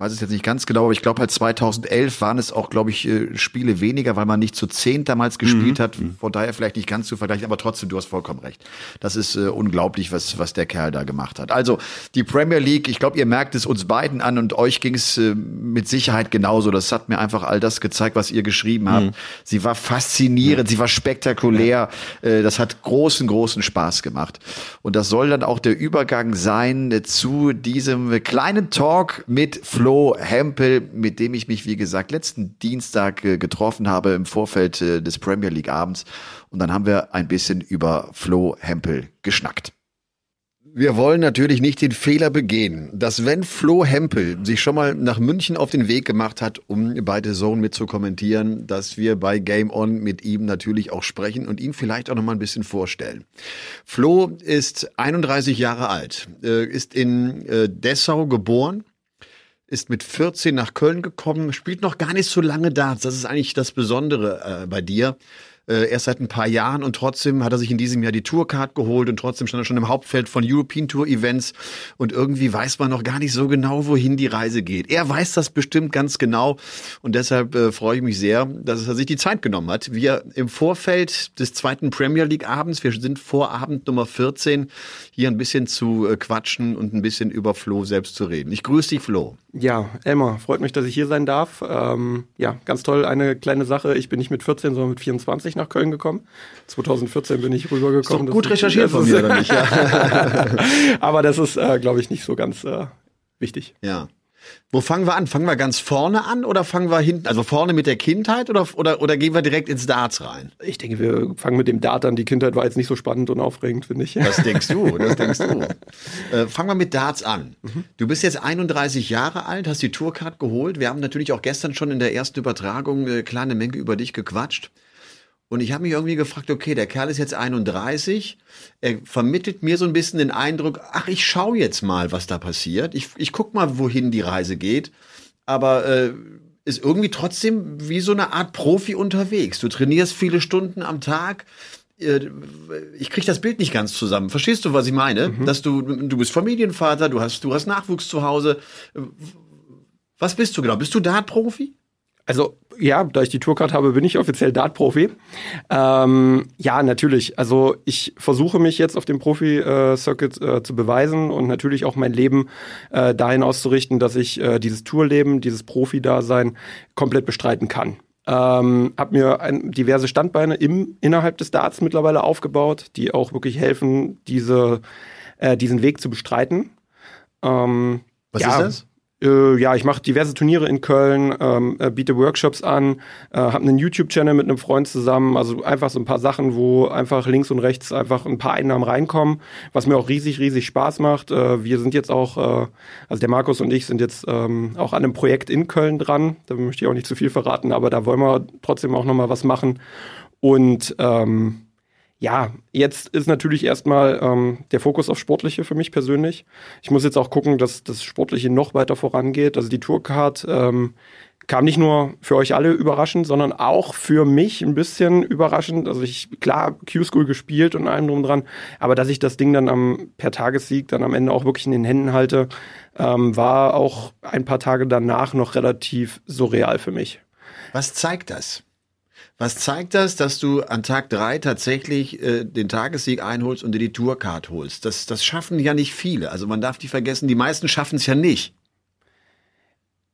weiß es jetzt nicht ganz genau, aber ich glaube halt 2011 waren es auch, glaube ich, äh, Spiele weniger, weil man nicht zu zehn damals gespielt Mhm. hat. Von daher vielleicht nicht ganz zu vergleichen, aber trotzdem, du hast vollkommen recht. Das ist äh, unglaublich, was, was der Kerl da gemacht hat. Also die Premier League, ich glaube, ihr merkt es uns beiden an und euch ging es äh, mit Sicherheit genauso. Das hat mir einfach all das gezeigt, was ihr geschrieben habt. Mhm. Sie war faszinierend, sie war spektakulär. Äh, das hat großen, großen Spaß gemacht. Und das soll dann auch der Übergang sein äh, zu diesem kleinen Talk mit Flo Hempel, mit dem ich mich, wie gesagt, letzten Dienstag äh, getroffen habe im Vorfeld äh, des Premier League Abends. Und dann haben wir ein bisschen über Flo Hempel geschnackt. Wir wollen natürlich nicht den Fehler begehen, dass wenn Flo Hempel sich schon mal nach München auf den Weg gemacht hat, um bei The Zone mit zu kommentieren, dass wir bei Game On mit ihm natürlich auch sprechen und ihn vielleicht auch noch mal ein bisschen vorstellen. Flo ist 31 Jahre alt, äh, ist in Dessau geboren, ist mit 14 nach Köln gekommen, spielt noch gar nicht so lange Darts. Das ist eigentlich das Besondere äh, bei dir. Äh, erst seit ein paar Jahren und trotzdem hat er sich in diesem Jahr die Tourcard geholt und trotzdem stand er schon im Hauptfeld von European Tour Events und irgendwie weiß man noch gar nicht so genau, wohin die Reise geht. Er weiß das bestimmt ganz genau und deshalb äh, freue ich mich sehr, dass er sich die Zeit genommen hat. Wir im Vorfeld des zweiten Premier League Abends, wir sind vor Abend Nummer 14, hier ein bisschen zu äh, quatschen und ein bisschen über Flo selbst zu reden. Ich grüße dich, Flo. Ja, Elmar, freut mich, dass ich hier sein darf. Ähm, ja, ganz toll, eine kleine Sache. Ich bin nicht mit 14, sondern mit 24 nach Köln gekommen. 2014 bin ich rübergekommen. Ist gut recherchiert von mir, oder nicht? Ja. Aber das ist, äh, glaube ich, nicht so ganz äh, wichtig. Ja. Wo fangen wir an? Fangen wir ganz vorne an oder fangen wir hinten? Also vorne mit der Kindheit oder, oder, oder gehen wir direkt ins Darts rein? Ich denke, wir fangen mit dem Dart an. Die Kindheit war jetzt nicht so spannend und aufregend, finde ich. Das denkst du, das denkst du. Äh, fangen wir mit Darts an. Du bist jetzt 31 Jahre alt, hast die Tourcard geholt. Wir haben natürlich auch gestern schon in der ersten Übertragung äh, kleine Menge über dich gequatscht. Und ich habe mich irgendwie gefragt, okay, der Kerl ist jetzt 31, er vermittelt mir so ein bisschen den Eindruck, ach, ich schaue jetzt mal, was da passiert. Ich, ich guck mal, wohin die Reise geht. Aber äh, ist irgendwie trotzdem wie so eine Art Profi unterwegs. Du trainierst viele Stunden am Tag. Äh, Ich krieg das Bild nicht ganz zusammen. Verstehst du, was ich meine? Dass du, du bist Familienvater, du hast, du hast Nachwuchs zu Hause. Was bist du genau? Bist du Dart-Profi? Also ja, da ich die Tourcard habe, bin ich offiziell Dart-Profi. Ähm, ja, natürlich. Also ich versuche mich jetzt auf dem Profi-Circuit äh, zu beweisen und natürlich auch mein Leben äh, dahin auszurichten, dass ich äh, dieses Tourleben, dieses Profi-Dasein komplett bestreiten kann. Ähm, habe mir ein, diverse Standbeine im, innerhalb des Darts mittlerweile aufgebaut, die auch wirklich helfen, diese, äh, diesen Weg zu bestreiten. Ähm, Was ja, ist das? Äh, ja, ich mache diverse Turniere in Köln, ähm, äh, biete Workshops an, äh, habe einen YouTube-Channel mit einem Freund zusammen, also einfach so ein paar Sachen, wo einfach links und rechts einfach ein paar Einnahmen reinkommen, was mir auch riesig, riesig Spaß macht. Äh, wir sind jetzt auch, äh, also der Markus und ich sind jetzt ähm, auch an einem Projekt in Köln dran, da möchte ich auch nicht zu viel verraten, aber da wollen wir trotzdem auch nochmal was machen und ähm, ja, jetzt ist natürlich erstmal ähm, der Fokus auf Sportliche für mich persönlich. Ich muss jetzt auch gucken, dass das Sportliche noch weiter vorangeht. Also die Tourcard ähm, kam nicht nur für euch alle überraschend, sondern auch für mich ein bisschen überraschend. Also ich, klar, Q-School gespielt und allem drum dran, aber dass ich das Ding dann am per Tagessieg dann am Ende auch wirklich in den Händen halte, ähm, war auch ein paar Tage danach noch relativ surreal für mich. Was zeigt das? Was zeigt das, dass du an Tag drei tatsächlich äh, den Tagessieg einholst und dir die Tourcard holst? Das, das schaffen ja nicht viele. Also man darf die vergessen, die meisten schaffen es ja nicht.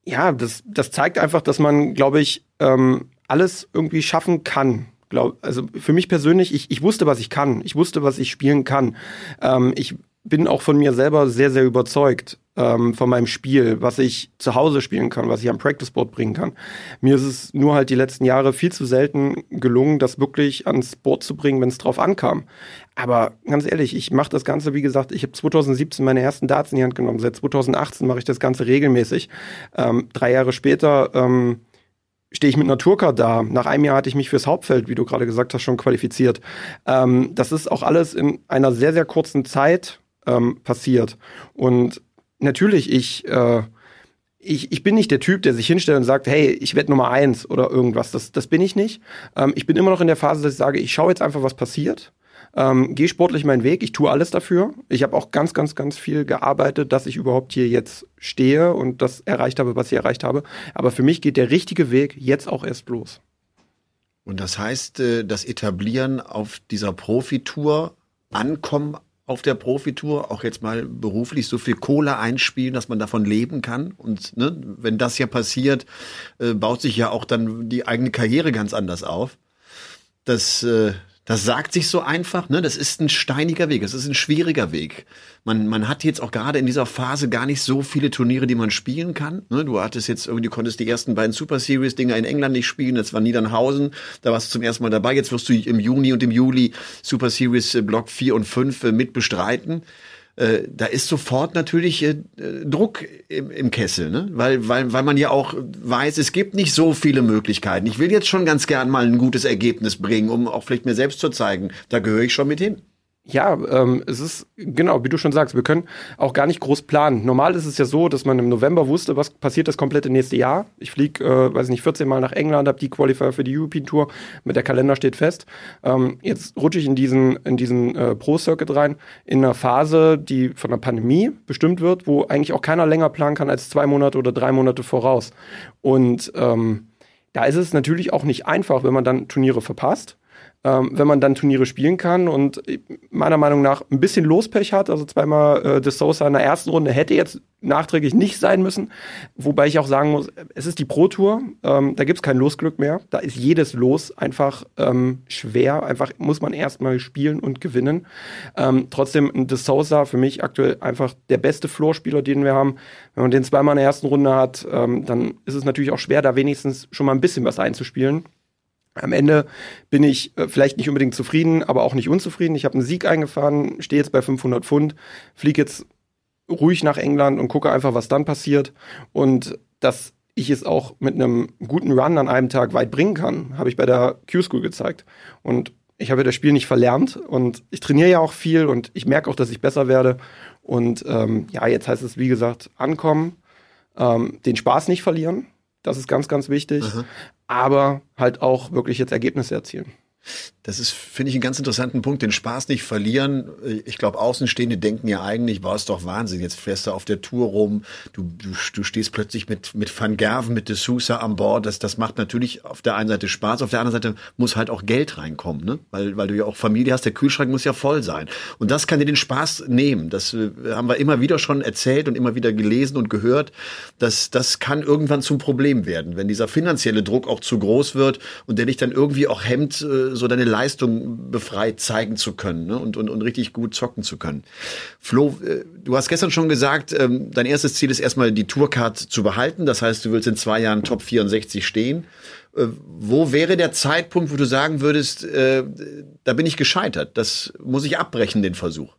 Ja, das, das zeigt einfach, dass man, glaube ich, ähm, alles irgendwie schaffen kann. Glaub, also für mich persönlich, ich, ich wusste, was ich kann. Ich wusste, was ich spielen kann. Ähm, ich bin auch von mir selber sehr, sehr überzeugt ähm, von meinem Spiel, was ich zu Hause spielen kann, was ich am Practice Board bringen kann. Mir ist es nur halt die letzten Jahre viel zu selten gelungen, das wirklich ans Board zu bringen, wenn es drauf ankam. Aber ganz ehrlich, ich mache das Ganze, wie gesagt, ich habe 2017 meine ersten Darts in die Hand genommen. Seit 2018 mache ich das Ganze regelmäßig. Ähm, drei Jahre später ähm, stehe ich mit Tourcard da. Nach einem Jahr hatte ich mich fürs Hauptfeld, wie du gerade gesagt hast, schon qualifiziert. Ähm, das ist auch alles in einer sehr, sehr kurzen Zeit ähm, passiert. Und natürlich, ich, äh, ich, ich bin nicht der Typ, der sich hinstellt und sagt, hey, ich werde Nummer eins oder irgendwas. Das, das bin ich nicht. Ähm, ich bin immer noch in der Phase, dass ich sage, ich schaue jetzt einfach, was passiert. Ähm, gehe sportlich meinen Weg, ich tue alles dafür. Ich habe auch ganz, ganz, ganz viel gearbeitet, dass ich überhaupt hier jetzt stehe und das erreicht habe, was ich erreicht habe. Aber für mich geht der richtige Weg jetzt auch erst los. Und das heißt, äh, das Etablieren auf dieser Profitour, Ankommen auf der Profitour, auch jetzt mal beruflich so viel Kohle einspielen, dass man davon leben kann. Und ne, wenn das ja passiert, äh, baut sich ja auch dann die eigene Karriere ganz anders auf. Das, äh, das sagt sich so einfach, ne? Das ist ein steiniger Weg, es ist ein schwieriger Weg. Man, man hat jetzt auch gerade in dieser Phase gar nicht so viele Turniere, die man spielen kann. Ne? Du hattest jetzt irgendwie, du konntest die ersten beiden Super Series Dinger in England nicht spielen. Das war Niedernhausen, da warst du zum ersten Mal dabei. Jetzt wirst du im Juni und im Juli Super Series äh, Block 4 und 5 äh, mit bestreiten äh, da ist sofort natürlich äh, Druck im, im Kessel, ne? weil, weil, weil man ja auch weiß, es gibt nicht so viele Möglichkeiten. Ich will jetzt schon ganz gern mal ein gutes Ergebnis bringen, um auch vielleicht mir selbst zu zeigen, da gehöre ich schon mit hin. Ja, ähm, es ist genau, wie du schon sagst, wir können auch gar nicht groß planen. Normal ist es ja so, dass man im November wusste, was passiert das komplette nächste Jahr. Ich fliege, äh, weiß nicht, 14 Mal nach England, habe die Qualifier für die European Tour, mit der Kalender steht fest. Ähm, jetzt rutsche ich in diesen in diesen äh, Pro Circuit rein in einer Phase, die von der Pandemie bestimmt wird, wo eigentlich auch keiner länger planen kann als zwei Monate oder drei Monate voraus. Und ähm, da ist es natürlich auch nicht einfach, wenn man dann Turniere verpasst ähm, wenn man dann Turniere spielen kann und meiner Meinung nach ein bisschen Lospech hat. Also zweimal äh, De Sosa in der ersten Runde hätte jetzt nachträglich nicht sein müssen. Wobei ich auch sagen muss, es ist die Pro Tour, ähm, da gibt's kein Losglück mehr. Da ist jedes Los einfach ähm, schwer. Einfach muss man erstmal spielen und gewinnen. Ähm, trotzdem De Sosa für mich aktuell einfach der beste Floorspieler, den wir haben. Wenn man den zweimal in der ersten Runde hat, ähm, dann ist es natürlich auch schwer, da wenigstens schon mal ein bisschen was einzuspielen. Am Ende bin ich äh, vielleicht nicht unbedingt zufrieden, aber auch nicht unzufrieden. Ich habe einen Sieg eingefahren, stehe jetzt bei 500 Pfund, fliege jetzt ruhig nach England und gucke einfach, was dann passiert. Und dass ich es auch mit einem guten Run an einem Tag weit bringen kann, habe ich bei der Q-School gezeigt. Und ich habe das Spiel nicht verlernt und ich trainiere ja auch viel und ich merke auch, dass ich besser werde. Und ähm, ja, jetzt heißt es, wie gesagt, ankommen, ähm, den Spaß nicht verlieren. Das ist ganz, ganz wichtig. Aha. Aber halt auch wirklich jetzt Ergebnisse erzielen. Das ist, finde ich, einen ganz interessanten Punkt. Den Spaß nicht verlieren. Ich glaube, Außenstehende denken ja eigentlich, war es doch Wahnsinn. Jetzt fährst du auf der Tour rum. Du, du, du stehst plötzlich mit, mit Van Gerven, mit de Sousa an Bord. Das, das macht natürlich auf der einen Seite Spaß. Auf der anderen Seite muss halt auch Geld reinkommen, ne? Weil, weil du ja auch Familie hast. Der Kühlschrank muss ja voll sein. Und das kann dir den Spaß nehmen. Das äh, haben wir immer wieder schon erzählt und immer wieder gelesen und gehört. Das, das kann irgendwann zum Problem werden, wenn dieser finanzielle Druck auch zu groß wird und der dich dann irgendwie auch hemmt, äh, so deine Leistung befreit zeigen zu können ne? und, und, und richtig gut zocken zu können. Flo, äh, du hast gestern schon gesagt, ähm, dein erstes Ziel ist erstmal die Tourcard zu behalten. Das heißt, du willst in zwei Jahren Top 64 stehen. Äh, wo wäre der Zeitpunkt, wo du sagen würdest, äh, da bin ich gescheitert, das muss ich abbrechen, den Versuch?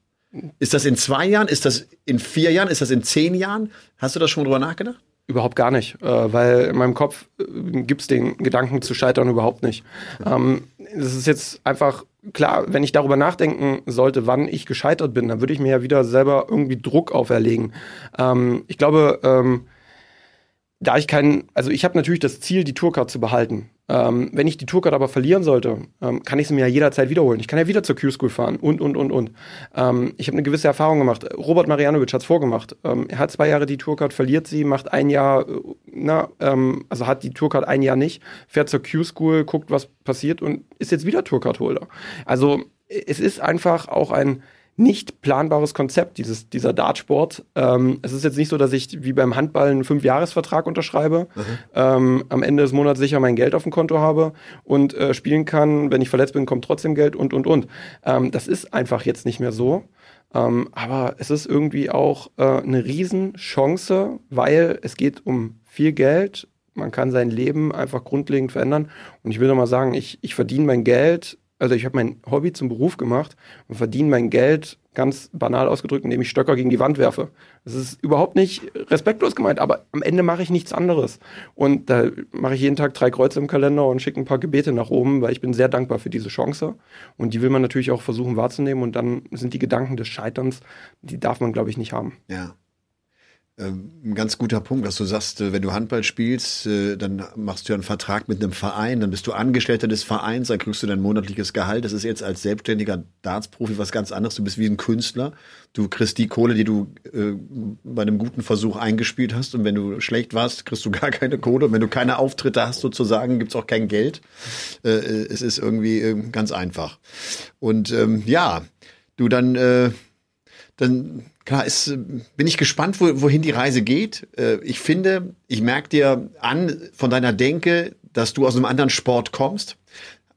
Ist das in zwei Jahren? Ist das in vier Jahren? Ist das in zehn Jahren? Hast du da schon drüber nachgedacht? Überhaupt gar nicht, weil in meinem Kopf äh, gibt's den Gedanken zu scheitern überhaupt nicht. Ähm, das ist jetzt einfach klar, wenn ich darüber nachdenken sollte, wann ich gescheitert bin, dann würde ich mir ja wieder selber irgendwie Druck auferlegen. Ähm, ich glaube, ähm, da ich keinen, also ich habe natürlich das Ziel, die Tourcard zu behalten. Ähm, wenn ich die Tourcard aber verlieren sollte, ähm, kann ich sie mir ja jederzeit wiederholen. Ich kann ja wieder zur Q-School fahren und, und, und, und. Ähm, ich habe eine gewisse Erfahrung gemacht. Robert Marianovic hat es vorgemacht. Ähm, er hat zwei Jahre die Tourcard, verliert sie, macht ein Jahr, äh, na, ähm, also hat die Tourcard ein Jahr nicht, fährt zur Q-School, guckt, was passiert und ist jetzt wieder Tourcard-Holder. Also es ist einfach auch ein nicht planbares Konzept, dieses, dieser Dartsport. Ähm, es ist jetzt nicht so, dass ich wie beim Handball einen Fünfjahresvertrag unterschreibe, mhm. ähm, am Ende des Monats sicher mein Geld auf dem Konto habe und äh, spielen kann. Wenn ich verletzt bin, kommt trotzdem Geld und, und, und. Ähm, das ist einfach jetzt nicht mehr so. Ähm, aber es ist irgendwie auch äh, eine Riesenchance, weil es geht um viel Geld. Man kann sein Leben einfach grundlegend verändern. Und ich will noch mal sagen, ich, ich verdiene mein Geld also ich habe mein Hobby zum Beruf gemacht und verdiene mein Geld ganz banal ausgedrückt, indem ich Stöcker gegen die Wand werfe. Das ist überhaupt nicht respektlos gemeint, aber am Ende mache ich nichts anderes. Und da mache ich jeden Tag drei Kreuze im Kalender und schicke ein paar Gebete nach oben, weil ich bin sehr dankbar für diese Chance. Und die will man natürlich auch versuchen wahrzunehmen. Und dann sind die Gedanken des Scheiterns, die darf man, glaube ich, nicht haben. Ja. Ähm, ein ganz guter Punkt, dass du sagst, äh, wenn du Handball spielst, äh, dann machst du ja einen Vertrag mit einem Verein, dann bist du Angestellter des Vereins, dann kriegst du dein monatliches Gehalt. Das ist jetzt als selbstständiger Dartsprofi was ganz anderes. Du bist wie ein Künstler. Du kriegst die Kohle, die du äh, bei einem guten Versuch eingespielt hast. Und wenn du schlecht warst, kriegst du gar keine Kohle. Und wenn du keine Auftritte hast, sozusagen, gibt's auch kein Geld. Es ist irgendwie äh, ganz einfach. Und ähm, ja, du dann, äh, dann klar, ist, bin ich gespannt, wo, wohin die Reise geht. Äh, ich finde, ich merke dir an von deiner Denke, dass du aus einem anderen Sport kommst.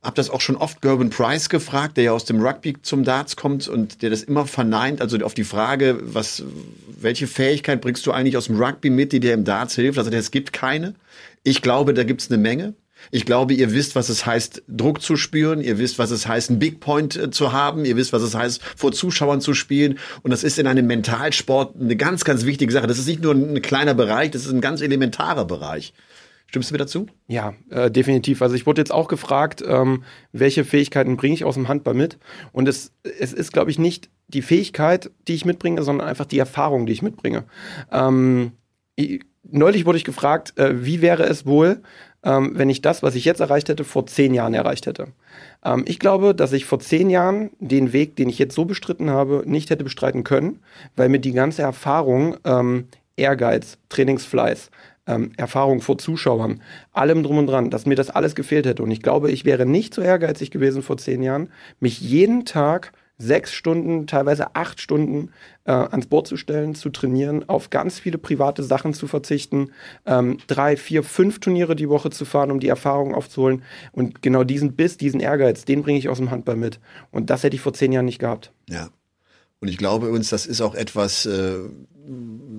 Hab das auch schon oft Gerben Price gefragt, der ja aus dem Rugby zum Darts kommt und der das immer verneint. Also auf die Frage, was, welche Fähigkeit bringst du eigentlich aus dem Rugby mit, die dir im Darts hilft? Also es gibt keine. Ich glaube, da gibt's eine Menge. Ich glaube, ihr wisst, was es heißt, Druck zu spüren. Ihr wisst, was es heißt, einen Big Point äh, zu haben. Ihr wisst, was es heißt, vor Zuschauern zu spielen. Und das ist in einem Mentalsport eine ganz, ganz wichtige Sache. Das ist nicht nur ein kleiner Bereich, das ist ein ganz elementarer Bereich. Stimmst du mir dazu? Ja, äh, definitiv. Also ich wurde jetzt auch gefragt, ähm, welche Fähigkeiten bringe ich aus dem Handball mit? Und es, es ist, glaube ich, nicht die Fähigkeit, die ich mitbringe, sondern einfach die Erfahrung, die ich mitbringe. Ähm, ich, neulich wurde ich gefragt, äh, wie wäre es wohl, ähm, wenn ich das, was ich jetzt erreicht hätte, vor zehn Jahren erreicht hätte. Ähm, ich glaube, dass ich vor zehn Jahren den Weg, den ich jetzt so bestritten habe, nicht hätte bestreiten können, weil mir die ganze Erfahrung, ähm, Ehrgeiz, Trainingsfleiß, ähm, Erfahrung vor Zuschauern, allem drum und dran, dass mir das alles gefehlt hätte. Und ich glaube, ich wäre nicht so ehrgeizig gewesen vor zehn Jahren, mich jeden Tag sechs Stunden, teilweise acht Stunden äh, ans Board zu stellen, zu trainieren, auf ganz viele private Sachen zu verzichten, ähm, drei, vier, fünf Turniere die Woche zu fahren, um die Erfahrung aufzuholen. Und genau diesen Biss, diesen Ehrgeiz, den bringe ich aus dem Handball mit. Und das hätte ich vor zehn Jahren nicht gehabt. Ja. Und ich glaube uns, das ist auch etwas, äh,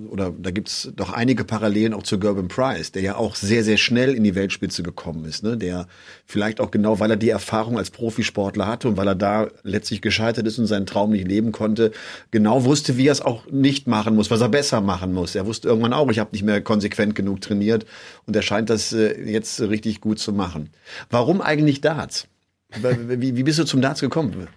oder da gibt's doch einige Parallelen auch zu Gerben Price, der ja auch sehr, sehr schnell in die Weltspitze gekommen ist, ne? der vielleicht auch genau, weil er die Erfahrung als Profisportler hatte und weil er da letztlich gescheitert ist und seinen Traum nicht leben konnte, genau wusste, wie er es auch nicht machen muss, was er besser machen muss. Er wusste irgendwann auch, ich habe nicht mehr konsequent genug trainiert und er scheint das äh, jetzt richtig gut zu machen. Warum eigentlich Darts? Wie, wie bist du zum Darts gekommen?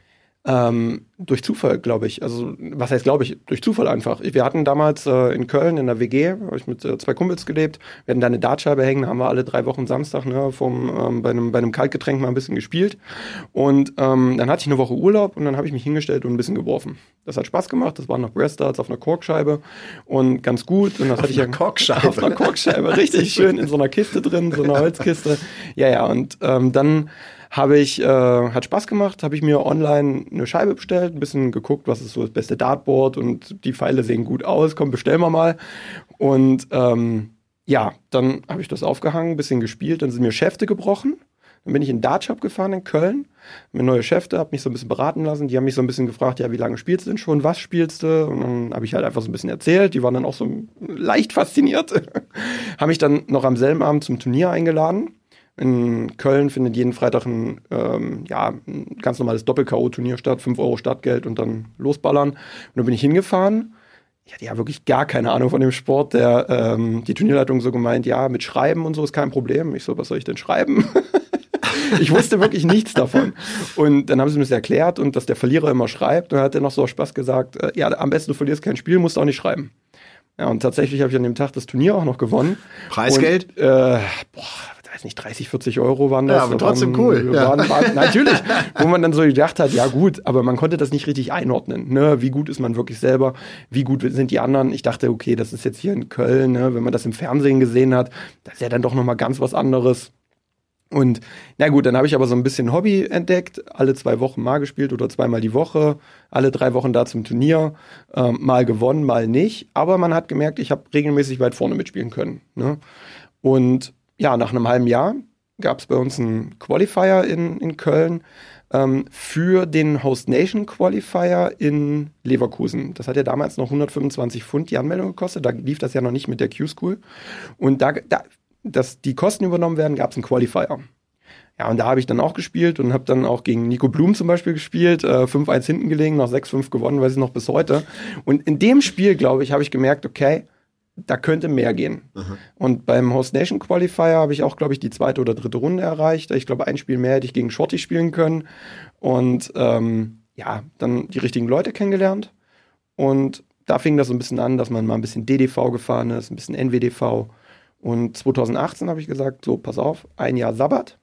Ähm, durch Zufall, glaube ich. Also, was heißt, glaube ich? Durch Zufall einfach. Wir hatten damals äh, in Köln in der WG, habe ich mit äh, zwei Kumpels gelebt. Wir hatten da eine Dartscheibe hängen, haben wir alle drei Wochen Samstag ne, vom, ähm, bei, einem, bei einem Kaltgetränk mal ein bisschen gespielt. Und ähm, dann hatte ich eine Woche Urlaub und dann habe ich mich hingestellt und ein bisschen geworfen. Das hat Spaß gemacht. Das waren noch Breast Darts auf einer Korkscheibe und ganz gut. Und das Auf hatte ich ja Korkscheibe? Auf einer Korkscheibe, richtig schön in so einer Kiste drin, so einer Holzkiste. Ja, ja. Und ähm, dann habe ich, äh, hat Spaß gemacht, habe ich mir online eine Scheibe bestellt, ein bisschen geguckt, was ist so das beste Dartboard und die Pfeile sehen gut aus, komm, bestellen wir mal. Und ähm, ja, dann habe ich das aufgehangen, ein bisschen gespielt, dann sind mir Schäfte gebrochen. Dann bin ich in den Dartshop gefahren in Köln, mir neue Schäfte, habe mich so ein bisschen beraten lassen. Die haben mich so ein bisschen gefragt, ja, wie lange spielst du denn schon, was spielst du? Und dann habe ich halt einfach so ein bisschen erzählt. Die waren dann auch so leicht fasziniert. haben mich dann noch am selben Abend zum Turnier eingeladen. In Köln findet jeden Freitag ein, ähm, ja, ein ganz normales Doppel-K.O.-Turnier statt, 5 Euro Startgeld und dann losballern. Und dann bin ich hingefahren. Ich hatte ja wirklich gar keine Ahnung von dem Sport. Der, ähm, die Turnierleitung so gemeint, ja, mit Schreiben und so ist kein Problem. Ich so, was soll ich denn schreiben? ich wusste wirklich nichts davon. Und dann haben sie mir das erklärt und dass der Verlierer immer schreibt. Und dann hat er noch so aus Spaß gesagt, äh, ja, am besten du verlierst kein Spiel, musst auch nicht schreiben. Ja, und tatsächlich habe ich an dem Tag das Turnier auch noch gewonnen. Preisgeld? Und, äh, boah, weiß nicht, 30, 40 Euro waren das. Ja, aber trotzdem waren, cool, ja. Waren, waren, natürlich, wo man dann so gedacht hat, ja gut, aber man konnte das nicht richtig einordnen. Ne? Wie gut ist man wirklich selber? Wie gut sind die anderen? Ich dachte, okay, das ist jetzt hier in Köln, ne? wenn man das im Fernsehen gesehen hat, das ist ja dann doch nochmal ganz was anderes. Und na gut, dann habe ich aber so ein bisschen Hobby entdeckt, alle zwei Wochen mal gespielt oder zweimal die Woche, alle drei Wochen da zum Turnier, ähm, mal gewonnen, mal nicht. Aber man hat gemerkt, ich habe regelmäßig weit vorne mitspielen können. Ne? Und ja, nach einem halben Jahr gab es bei uns einen Qualifier in, in Köln ähm, für den Host Nation Qualifier in Leverkusen. Das hat ja damals noch 125 Pfund die Anmeldung gekostet. Da lief das ja noch nicht mit der Q-School. Und da, da dass die Kosten übernommen werden, gab es einen Qualifier. Ja, und da habe ich dann auch gespielt und habe dann auch gegen Nico Blum zum Beispiel gespielt, äh, 5-1 hinten gelegen, noch 6-5 gewonnen, weiß ich noch bis heute. Und in dem Spiel, glaube ich, habe ich gemerkt, okay, da könnte mehr gehen. Und beim Host Nation Qualifier habe ich auch, glaube ich, die zweite oder dritte Runde erreicht. Ich glaube, ein Spiel mehr hätte ich gegen Shorty spielen können. Und ähm, ja, dann die richtigen Leute kennengelernt. Und da fing das so ein bisschen an, dass man mal ein bisschen DDV gefahren ist, ein bisschen NWDV. Und 2018 habe ich gesagt, so, pass auf, ein Jahr Sabbat.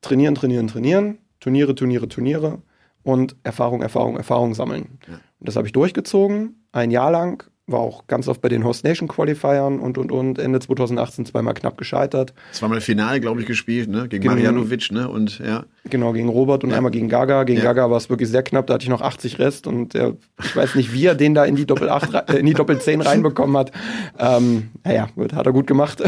Trainieren, trainieren, trainieren. Turniere, Turniere, Turniere. Und Erfahrung, Erfahrung, Erfahrung sammeln. Und das habe ich durchgezogen, ein Jahr lang. War auch ganz oft bei den Host Nation Qualifiern und, und, und. Ende 2018 zweimal knapp gescheitert. Zweimal Finale, glaube ich, gespielt, ne? Gegen Genau. Marianovic, ne? Und ja. Genau, gegen Robert und Ja. einmal gegen Gaga. Gegen Ja. Gaga war es wirklich sehr knapp, da hatte ich noch 80 Rest und der, ich weiß nicht, wie er den da in die Doppel 8, rei- äh, in die Doppel 10 reinbekommen hat. Ähm, naja, gut, hat er gut gemacht.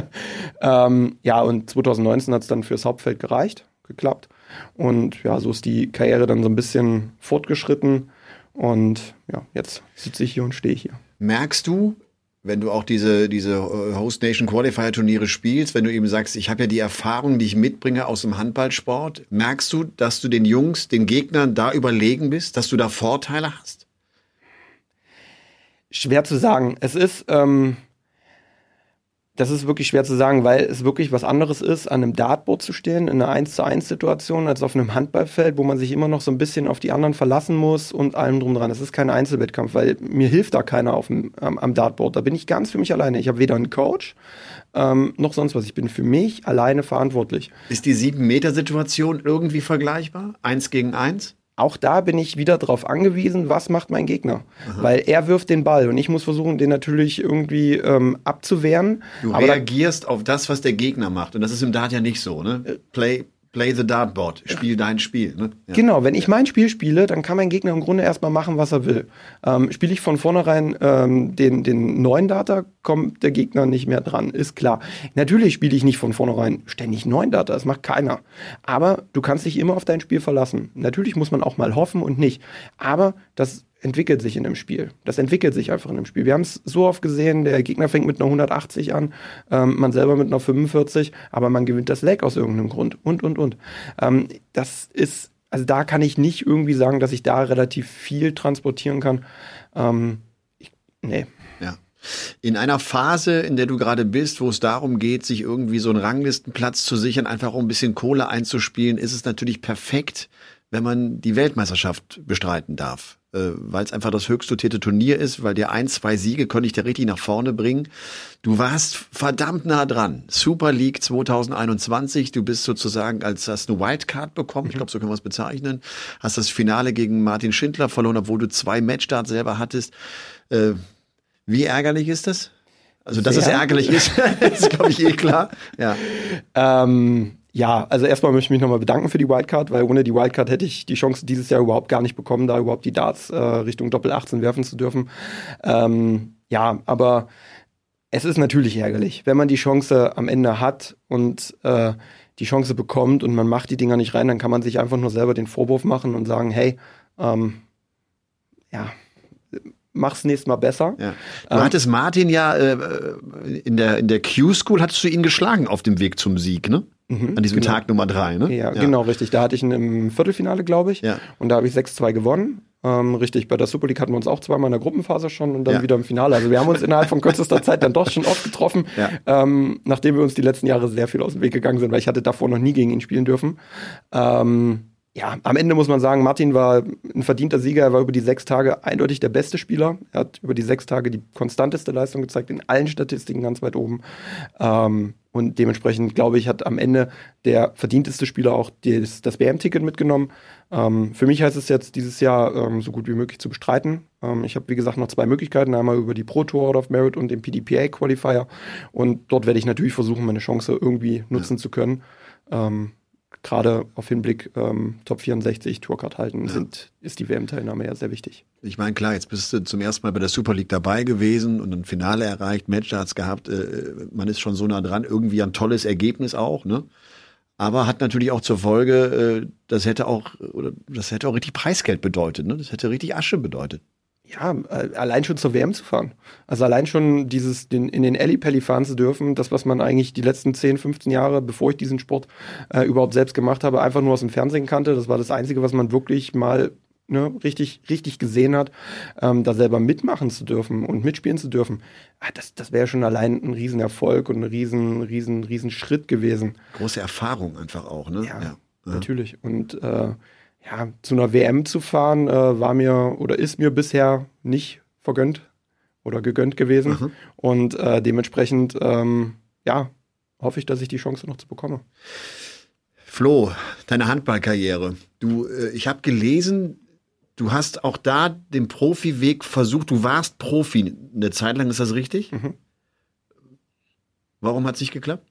ähm, ja, und 2019 hat es dann fürs Hauptfeld gereicht, geklappt. Und ja, so ist die Karriere dann so ein bisschen fortgeschritten. Und ja, jetzt sitze ich hier und stehe hier. Merkst du, wenn du auch diese, diese äh, Host Nation Qualifier Turniere spielst, wenn du eben sagst, ich habe ja die Erfahrung, die ich mitbringe aus dem Handballsport, merkst du, dass du den Jungs, den Gegnern da überlegen bist, dass du da Vorteile hast? Schwer zu sagen. Es ist, ähm, das ist wirklich schwer zu sagen, weil es wirklich was anderes ist, an einem Dartboard zu stehen, in einer 1 zu 1 Situation, als auf einem Handballfeld, wo man sich immer noch so ein bisschen auf die anderen verlassen muss und allem drum dran. Es ist kein Einzelwettkampf, weil mir hilft da keiner auf dem, am, am Dartboard. Da bin ich ganz für mich alleine. Ich habe weder einen Coach ähm, noch sonst was. Ich bin für mich alleine verantwortlich. Ist die Sieben-Meter-Situation irgendwie vergleichbar? Eins gegen eins? Auch da bin ich wieder darauf angewiesen, was macht mein Gegner. Weil er wirft den Ball und ich muss versuchen, den natürlich irgendwie ähm, abzuwehren. Du Aber da, reagierst auf das, was der Gegner macht. Und das ist im Dart ja nicht so, ne? Play, play the dartboard. Spiel dein Spiel, ne? Ja. Genau, wenn ich mein Spiel spiele, dann kann mein Gegner im Grunde erstmal machen, was er will. Ähm, spiele ich von vornherein ähm, den, den neuen Data, kommt der Gegner nicht mehr dran, ist klar. Natürlich spiele ich nicht von vornherein ständig neuen Data, das macht keiner. Aber du kannst dich immer auf dein Spiel verlassen. Natürlich muss man auch mal hoffen und nicht. Aber das entwickelt sich in dem Spiel. Das entwickelt sich einfach in dem Spiel. Wir haben es so oft gesehen, der Gegner fängt mit einer 180 an, ähm, man selber mit einer 45, aber man gewinnt das Leg aus irgendeinem Grund und, und, und. Ähm, das ist, also da kann ich nicht irgendwie sagen, dass ich da relativ viel transportieren kann. Ähm, ich, nee. Ja. In einer Phase, in der du gerade bist, wo es darum geht, sich irgendwie so einen Ranglistenplatz zu sichern, einfach um ein bisschen Kohle einzuspielen, ist es natürlich perfekt, wenn man die Weltmeisterschaft bestreiten darf, äh, weil es einfach das höchst dotierte Turnier ist, weil dir ein, zwei Siege könnte ich dir richtig nach vorne bringen. Du warst verdammt nah dran. Super League 2021, du bist sozusagen als hast eine Wildcard bekommen, ich glaube, so können wir es bezeichnen. Hast das Finale gegen Martin Schindler verloren, obwohl du zwei Matchstarts selber hattest. Äh, wie ärgerlich ist das? Also, dass es Sehr. ärgerlich ist, ist glaube ich eh klar. Ja. Ähm, ja, also erstmal möchte ich mich nochmal bedanken für die Wildcard, weil ohne die Wildcard hätte ich die Chance dieses Jahr überhaupt gar nicht bekommen, da überhaupt die Darts äh, Richtung Doppel 18 werfen zu dürfen. Ähm, ja, aber es ist natürlich ärgerlich, wenn man die Chance am Ende hat und äh, die Chance bekommt und man macht die Dinger nicht rein, dann kann man sich einfach nur selber den Vorwurf machen und sagen, hey, ähm, ja, mach's nächstes Mal besser. Ja. Du hattest Martin ja äh, in der in der Q-School hattest du ihn geschlagen auf dem Weg zum Sieg, ne? An diesem genau. Tag Nummer drei, ne? Ja, genau, richtig. Da hatte ich ihn im Viertelfinale, glaube ich. Ja. Und da habe ich 6-2 gewonnen. Ähm, richtig, bei der Super League hatten wir uns auch zweimal in der Gruppenphase schon und dann Ja. wieder im Finale. Also wir haben uns innerhalb von kürzester Zeit dann doch schon oft getroffen, Ja. ähm, nachdem wir uns die letzten Jahre sehr viel aus dem Weg gegangen sind, weil ich hatte davor noch nie gegen ihn spielen dürfen. Ähm, ja, am Ende muss man sagen, Martin war ein verdienter Sieger. Er war über die sechs Tage eindeutig der beste Spieler. Er hat über die sechs Tage die konstanteste Leistung gezeigt, in allen Statistiken ganz weit oben. Ähm, und dementsprechend, glaube ich, hat am Ende der verdienteste Spieler auch das, das WM-Ticket mitgenommen. Ähm, für mich heißt es jetzt, dieses Jahr ähm, so gut wie möglich zu bestreiten. Ähm, ich habe, wie gesagt, noch zwei Möglichkeiten. Einmal über die Pro Tour Out of Merit und den PDPA-Qualifier. Und dort werde ich natürlich versuchen, meine Chance irgendwie nutzen zu können. Gerade auf Hinblick ähm, Top 64, Tourcard halten, sind, ist die WM-Teilnahme ja sehr wichtig. Ich meine, klar, jetzt bist du zum ersten Mal bei der Super League dabei gewesen und ein Finale erreicht, Matchstarts gehabt. Äh, man ist schon so nah dran, irgendwie ein tolles Ergebnis auch, ne? Aber hat natürlich auch zur Folge, äh, das hätte auch, oder das hätte auch richtig Preisgeld bedeutet, ne? Das hätte richtig Asche bedeutet. Ja, äh, allein schon zur WM zu fahren. Also allein schon dieses, den, in den Ellipelli fahren zu dürfen, das, was man eigentlich die letzten 10, 15 Jahre, bevor ich diesen Sport äh, überhaupt selbst gemacht habe, einfach nur aus dem Fernsehen kannte. Das war das Einzige, was man wirklich mal ne, richtig, richtig gesehen hat, ähm, da selber mitmachen zu dürfen und mitspielen zu dürfen. Ah, das das wäre schon allein ein Riesenerfolg und ein riesen, riesen, riesen Schritt gewesen. Große Erfahrung einfach auch, ne? Ja, natürlich. Und äh, ja, zu einer WM zu fahren, äh, war mir oder ist mir bisher nicht vergönnt oder gegönnt gewesen. Und äh, dementsprechend, ähm, ja, hoffe ich, dass ich die Chance noch zu bekomme. Flo, deine Handballkarriere. Du, äh, ich habe gelesen, du hast auch da den Profiweg versucht. Du warst Profi eine Zeit lang, ist das richtig? Warum hat es nicht geklappt?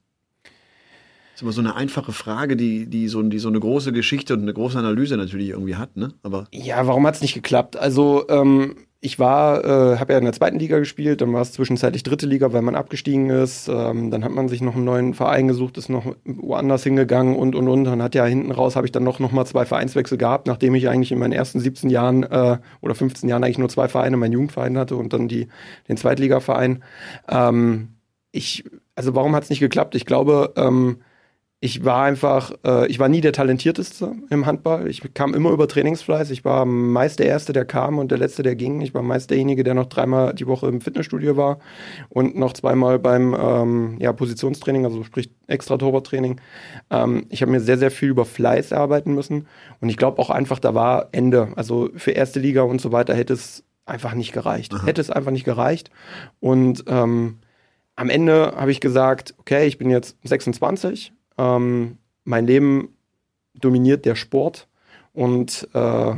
Ist immer so eine einfache Frage, die, die, so, die so eine große Geschichte und eine große Analyse natürlich irgendwie hat, ne? Aber Ja, warum hat es nicht geklappt? Also, ähm, ich war, äh, habe ja in der zweiten Liga gespielt, dann war es zwischenzeitlich dritte Liga, weil man abgestiegen ist. Ähm, dann hat man sich noch einen neuen Verein gesucht, ist noch woanders hingegangen und und und. Dann hat ja hinten raus habe ich dann noch, noch mal zwei Vereinswechsel gehabt, nachdem ich eigentlich in meinen ersten 17 Jahren äh, oder 15 Jahren eigentlich nur zwei Vereine, meinen Jugendverein hatte und dann die, den Zweitligaverein. Ähm, ich, also warum hat es nicht geklappt? Ich glaube, ähm, ich war einfach, äh, ich war nie der Talentierteste im Handball. Ich kam immer über Trainingsfleiß. Ich war meist der Erste, der kam und der Letzte, der ging. Ich war meist derjenige, der noch dreimal die Woche im Fitnessstudio war und noch zweimal beim ähm, ja, Positionstraining, also sprich extra Torwarttraining. Ähm, ich habe mir sehr, sehr viel über Fleiß erarbeiten müssen. Und ich glaube auch einfach, da war Ende. Also für erste Liga und so weiter hätte es einfach nicht gereicht. Hätte es einfach nicht gereicht. Und ähm, am Ende habe ich gesagt, okay, ich bin jetzt 26, ähm, mein Leben dominiert der Sport. Und äh,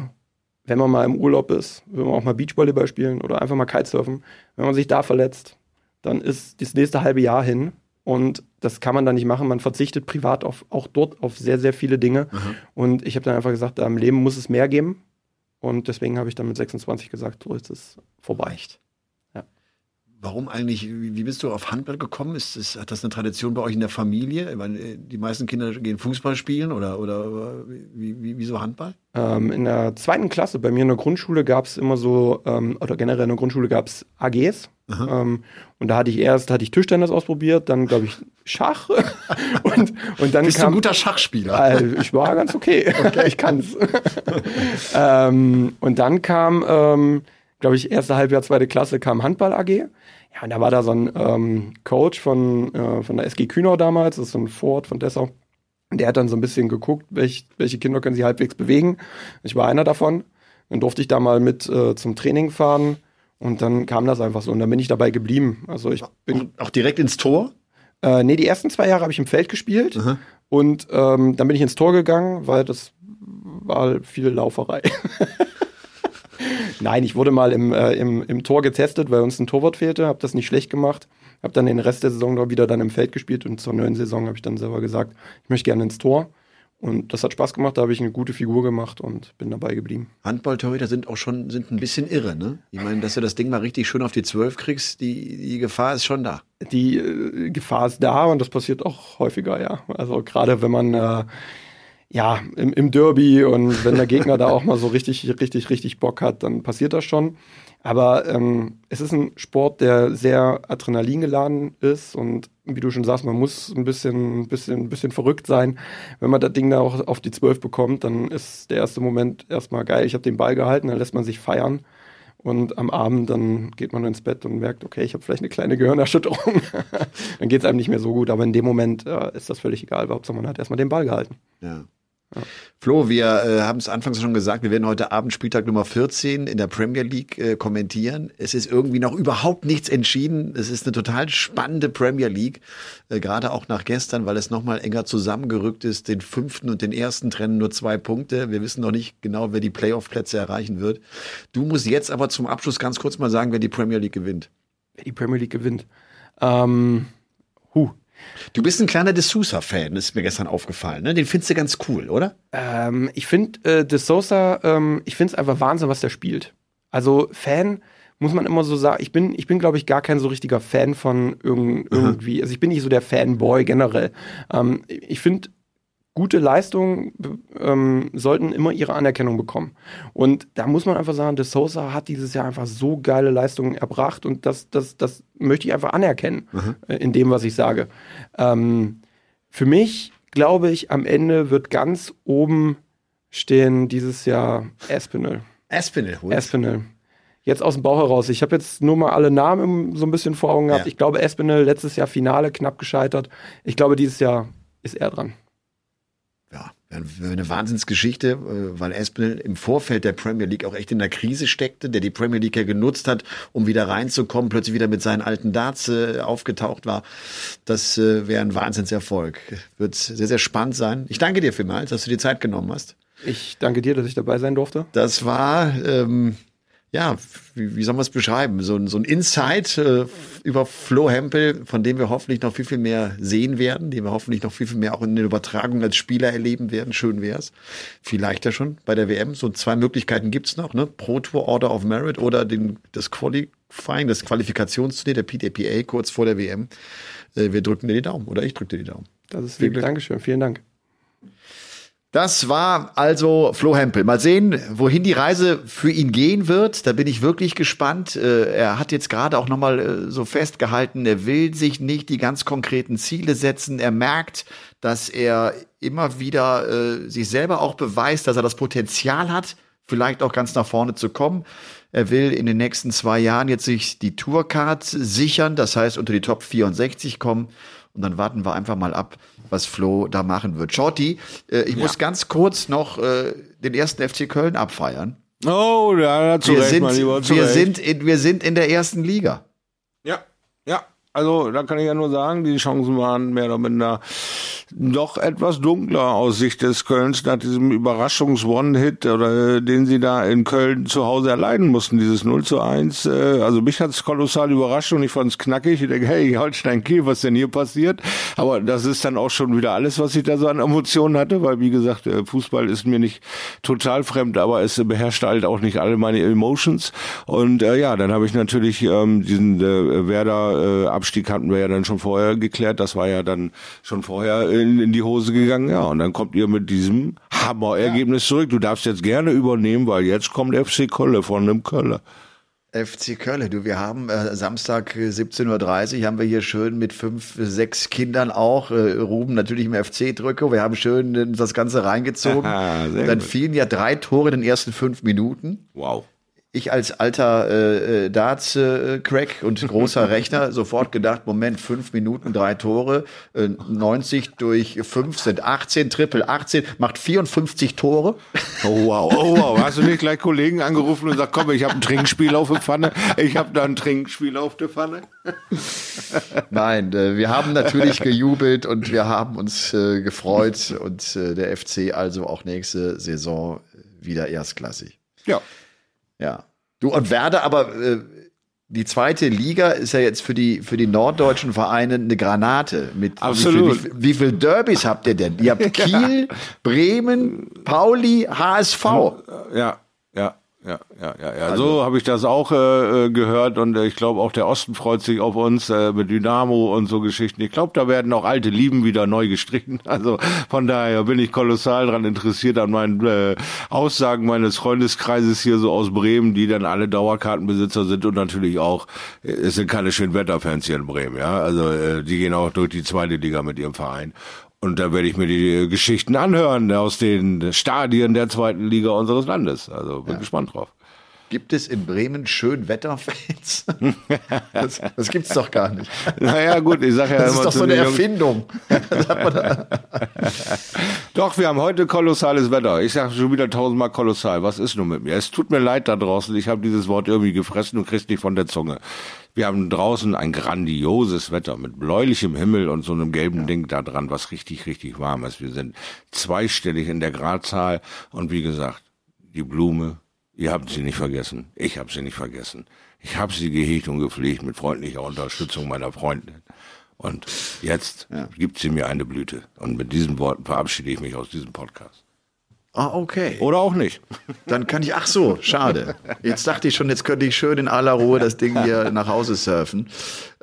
wenn man mal im Urlaub ist, will man auch mal Beachvolleyball spielen oder einfach mal Kitesurfen, wenn man sich da verletzt, dann ist das nächste halbe Jahr hin. Und das kann man dann nicht machen. Man verzichtet privat auf, auch dort auf sehr, sehr viele Dinge. Und ich habe dann einfach gesagt, im Leben muss es mehr geben. Und deswegen habe ich dann mit 26 gesagt, so ist es vorbei. Warum eigentlich, wie bist du auf Handball gekommen? Ist, ist, hat das eine Tradition bei euch in der Familie? Ich meine, äh, die meisten Kinder gehen Fußball spielen oder, oder wie, wie, wieso Handball? Ähm, in der zweiten Klasse, bei mir in der Grundschule gab es immer so, ähm, oder generell in der Grundschule gab es AGs. Ähm, und da hatte ich erst, hatte ich Tischtennis ausprobiert, dann glaube ich Schach und, und dann Bist du ein kam, guter Schachspieler? äh, ich war ganz okay. ich kann's. ähm, und dann kam, ähm, glaube ich, erste Halbjahr, zweite Klasse kam Handball AG. Ja, und da war da so ein ähm, Coach von, äh, von der SG Kühnau damals, das ist so ein Vorort von Dessau. Der hat dann so ein bisschen geguckt, welch, welche Kinder können sie halbwegs bewegen. Ich war einer davon. Dann durfte ich da mal mit äh, zum Training fahren und dann kam das einfach so und dann bin ich dabei geblieben. Also ich bin Auch direkt ins Tor? äh, nee, die ersten zwei Jahre habe ich im Feld gespielt und ähm, dann bin ich ins Tor gegangen, weil das war viel Lauferei. Nein, ich wurde mal im, äh, im, im Tor getestet, weil uns ein Torwart fehlte, habe das nicht schlecht gemacht, habe dann den Rest der Saison noch wieder dann im Feld gespielt und zur neuen Saison habe ich dann selber gesagt, ich möchte gerne ins Tor und das hat Spaß gemacht, da habe ich eine gute Figur gemacht und bin dabei geblieben. Handballtorhüter sind auch schon sind ein bisschen irre, ne? Ich meine, dass du das Ding mal richtig schön auf die Zwölf kriegst, die, die Gefahr ist schon da. die äh, Gefahr ist da und das passiert auch häufiger, ja. Also gerade wenn man äh, ja im, im Derby und wenn der Gegner da auch mal so richtig, richtig, richtig Bock hat, dann passiert das schon. Aber ähm, es ist ein Sport, der sehr Adrenalin geladen ist und wie du schon sagst, man muss ein bisschen, ein bisschen, ein bisschen verrückt sein. Wenn man das Ding da auch auf die Zwölf bekommt, dann ist der erste Moment erstmal geil. Ich habe den Ball gehalten, dann lässt man sich feiern. Und am Abend dann geht man ins Bett und merkt, okay, ich habe vielleicht eine kleine Gehirnerschütterung. dann geht es einem nicht mehr so gut. Aber in dem Moment äh, ist das völlig egal. Hauptsache man hat erstmal den Ball gehalten. Ja. Flo, wir äh, haben es anfangs schon gesagt, wir werden heute Abend Spieltag Nummer 14 in der Premier League äh, kommentieren. Es ist irgendwie noch überhaupt nichts entschieden. Es ist eine total spannende Premier League, äh, gerade auch nach gestern, weil es nochmal enger zusammengerückt ist. Den fünften und den ersten trennen nur zwei Punkte. Wir wissen noch nicht genau, wer die Playoff-Plätze erreichen wird. Du musst jetzt aber zum Abschluss ganz kurz mal sagen, wer die Premier League gewinnt. Wer die Premier League gewinnt. Ähm, huh. Du bist ein kleiner De Sousa-Fan, ist mir gestern aufgefallen. Ne? Den findest du ganz cool, oder? Ähm, ich finde äh, De Sosa, ähm, ich finde es einfach Wahnsinn, was der spielt. Also Fan muss man immer so sagen. Ich bin, ich bin, glaube ich, gar kein so richtiger Fan von irgend, irgendwie. Also ich bin nicht so der Fanboy generell. Ähm, ich finde gute Leistungen ähm, sollten immer ihre Anerkennung bekommen. Und da muss man einfach sagen, De Sosa hat dieses Jahr einfach so geile Leistungen erbracht und das, das, das möchte ich einfach anerkennen äh, in dem, was ich sage. Ähm, für mich glaube ich, am Ende wird ganz oben stehen dieses Jahr Espinel. Aspinall holt. Espinel. Jetzt aus dem Bauch heraus. Ich habe jetzt nur mal alle Namen so ein bisschen vor Augen gehabt. Ja. Ich glaube, Espinel letztes Jahr Finale knapp gescheitert. Ich glaube, dieses Jahr ist er dran. Eine Wahnsinnsgeschichte, äh, weil Espinel im Vorfeld der Premier League auch echt in der Krise steckte, der die Premier League ja genutzt hat, um wieder reinzukommen, plötzlich wieder mit seinen alten Darts äh, aufgetaucht war. Das äh, wäre ein Wahnsinnserfolg. Wird sehr, sehr spannend sein. Ich danke dir vielmals, dass du dir Zeit genommen hast. Ich danke dir, dass ich dabei sein durfte. Das war, ähm, ja, wie, wie soll man es beschreiben? So, ein- so ein Insight äh, über Flo Hempel, von dem wir hoffentlich noch viel, viel mehr sehen werden, den wir hoffentlich noch viel, viel mehr auch in der Übertragung als Spieler erleben werden. Schön wär's. Vielleicht ja schon bei der WM. So zwei Möglichkeiten gibt's noch, ne? Pro Tour Order of Merit oder den, das Qualifying, das Qualifikationsturnier der PTPA kurz vor der WM. Äh, wir drücken dir die Daumen oder ich drücke dir die Daumen. Das ist lieb. Dankeschön. Vielen Dank. Das war also Flo Hempel. Mal sehen, wohin die Reise für ihn gehen wird. Da bin ich wirklich gespannt. Äh, Er hat jetzt gerade auch nochmal äh, so festgehalten, er will sich nicht die ganz konkreten Ziele setzen. Er merkt, dass er immer wieder äh, sich selber auch beweist, dass er das Potenzial hat, vielleicht auch ganz nach vorne zu kommen. Er will in den nächsten zwei Jahren jetzt sich die Tourcard sichern, das heißt unter die Top 64 kommen. Und dann warten wir einfach mal ab, was Flo da machen wird. Shorty, äh, ich muss ganz kurz noch äh, den ersten FC Köln abfeiern. Oh, ja, zu Wir, Recht, sind, mein Lieber, zu wir, Recht. sind in, wir sind in der ersten Liga. Ja, ja. Also da kann ich ja nur sagen, die Chancen waren mehr oder minder doch etwas dunkler aus Sicht des Kölns nach diesem Überraschungs-One-Hit, oder äh, den sie da in Köln zu Hause erleiden mussten, dieses 0 zu 1. Äh, also mich hat's kolossal überrascht und ich fand's knackig. Ich denke, hey, Holstein Kiel, was denn hier passiert? Aber das ist dann auch schon wieder alles, was ich da so an Emotionen hatte, weil wie gesagt, äh, Fußball ist mir nicht total fremd, aber es beherrscht halt auch nicht alle meine Emotions. Und äh, ja, dann habe ich natürlich ähm, diesen äh, Werder-Abstieg hatten wir ja dann schon vorher geklärt. Das war ja dann schon vorher in, in die Hose gegangen. Ja, und dann kommt ihr mit diesem Hammer-Ergebnis zurück. Du darfst jetzt gerne übernehmen, weil jetzt kommt FC Kölle von einem Köller. FC Köln, du, wir haben äh, Samstag äh, 17.30 Uhr haben wir hier schön mit fünf, äh, sechs Kindern auch, äh, Ruben natürlich im FC-Drücke, wir haben schön äh, das Ganze reingezogen. Aha, dann gut. fielen ja drei Tore in den ersten fünf Minuten. Wow. Ich als alter äh, äh, Darts-Crack und großer Rechner sofort gedacht, Moment, fünf Minuten, drei Tore, äh, 90 durch fünf sind 18, Triple 18, macht 54 Tore. Oh wow, oh wow. Hast du nicht gleich Kollegen angerufen und gesagt, komm, ich habe ein Trinkspiel auf der Pfanne. Ich habe da ein Trinkspiel auf der Pfanne. Nein, äh, wir haben natürlich gejubelt und wir haben uns äh, gefreut und äh, der FC also auch nächste Saison wieder erstklassig. Ja. Ja. Du und Werder, aber äh, die zweite Liga ist ja jetzt für die für die norddeutschen Vereine eine Granate. Mit Absolut. Wie viel, wie, wie viel Derbys habt ihr denn? Ihr habt Kiel, Bremen, Pauli, HSV. Ja, ja, ja, ja, ja. ja. so habe ich das auch äh, äh, gehört und äh, ich glaube auch der Osten freut sich auf uns äh, mit Dynamo und so Geschichten. Ich glaube, da werden auch alte Lieben wieder neu gestrichen. Also von daher bin ich kolossal dran interessiert an meinen äh, Aussagen meines Freundeskreises hier so aus Bremen, die dann alle Dauerkartenbesitzer sind und natürlich auch äh, es sind keine Schönwetterfans hier in Bremen, ja. Also äh, die gehen auch durch die zweite Liga mit ihrem Verein. Und da werde ich mir die Geschichten anhören aus den Stadien der zweiten Liga unseres Landes. Also bin gespannt drauf. Gibt es in Bremen Schönwetterfans? das, das gibt's doch gar nicht. Naja, gut, ich sage ja Das ist doch so eine Erfindung. Doch, wir haben heute kolossales Wetter. Ich sage schon wieder tausendmal kolossal. Was ist nun mit mir? Es tut mir leid da draußen. Ich habe dieses Wort irgendwie gefressen und krieg's nicht von der Zunge. Wir haben draußen ein grandioses Wetter mit bläulichem Himmel und so einem gelben Ding da dran, was richtig, richtig warm ist. Wir sind zweistellig in der Gradzahl und wie gesagt, die Blume, ihr habt sie nicht vergessen. Ich habe sie nicht vergessen. Ich habe sie gehegt und gepflegt mit freundlicher Unterstützung meiner Freundin. Und jetzt gibt sie mir eine Blüte. Und mit diesen Worten verabschiede ich mich aus diesem Podcast. Ah, okay. Oder auch nicht. Dann kann ich, ach so, schade. Jetzt dachte ich schon, jetzt könnte ich schön in aller Ruhe das Ding hier nach Hause surfen.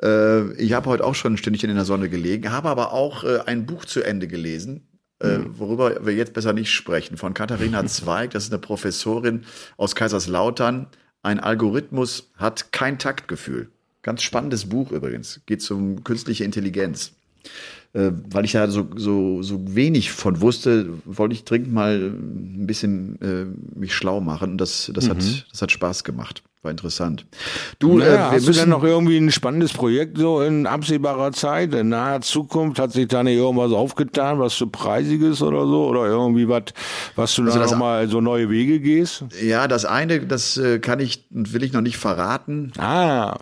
Äh, ich habe heute auch schon ein Stündchen in der Sonne gelegen, habe aber auch äh, ein Buch zu Ende gelesen, äh, worüber wir jetzt besser nicht sprechen, von Katharina Zweig. Das ist eine Professorin aus Kaiserslautern. Ein Algorithmus hat kein Taktgefühl. Ganz spannendes Buch übrigens. Geht um künstliche Intelligenz. Äh, weil ich da so, so, so wenig von wusste, wollte ich dringend mal ein bisschen äh, mich schlau machen. Und das, das, hat, das hat Spaß gemacht. War interessant. Du, Ja, äh, wir hast du denn müssen noch irgendwie ein spannendes Projekt so in absehbarer Zeit, in naher Zukunft? Hat sich da nicht irgendwas aufgetan, was so preisiges oder so? Oder irgendwie was, was du Also da das- noch mal so neue Wege gehst? Ja, das eine, das äh, kann ich und will ich noch nicht verraten. Ah,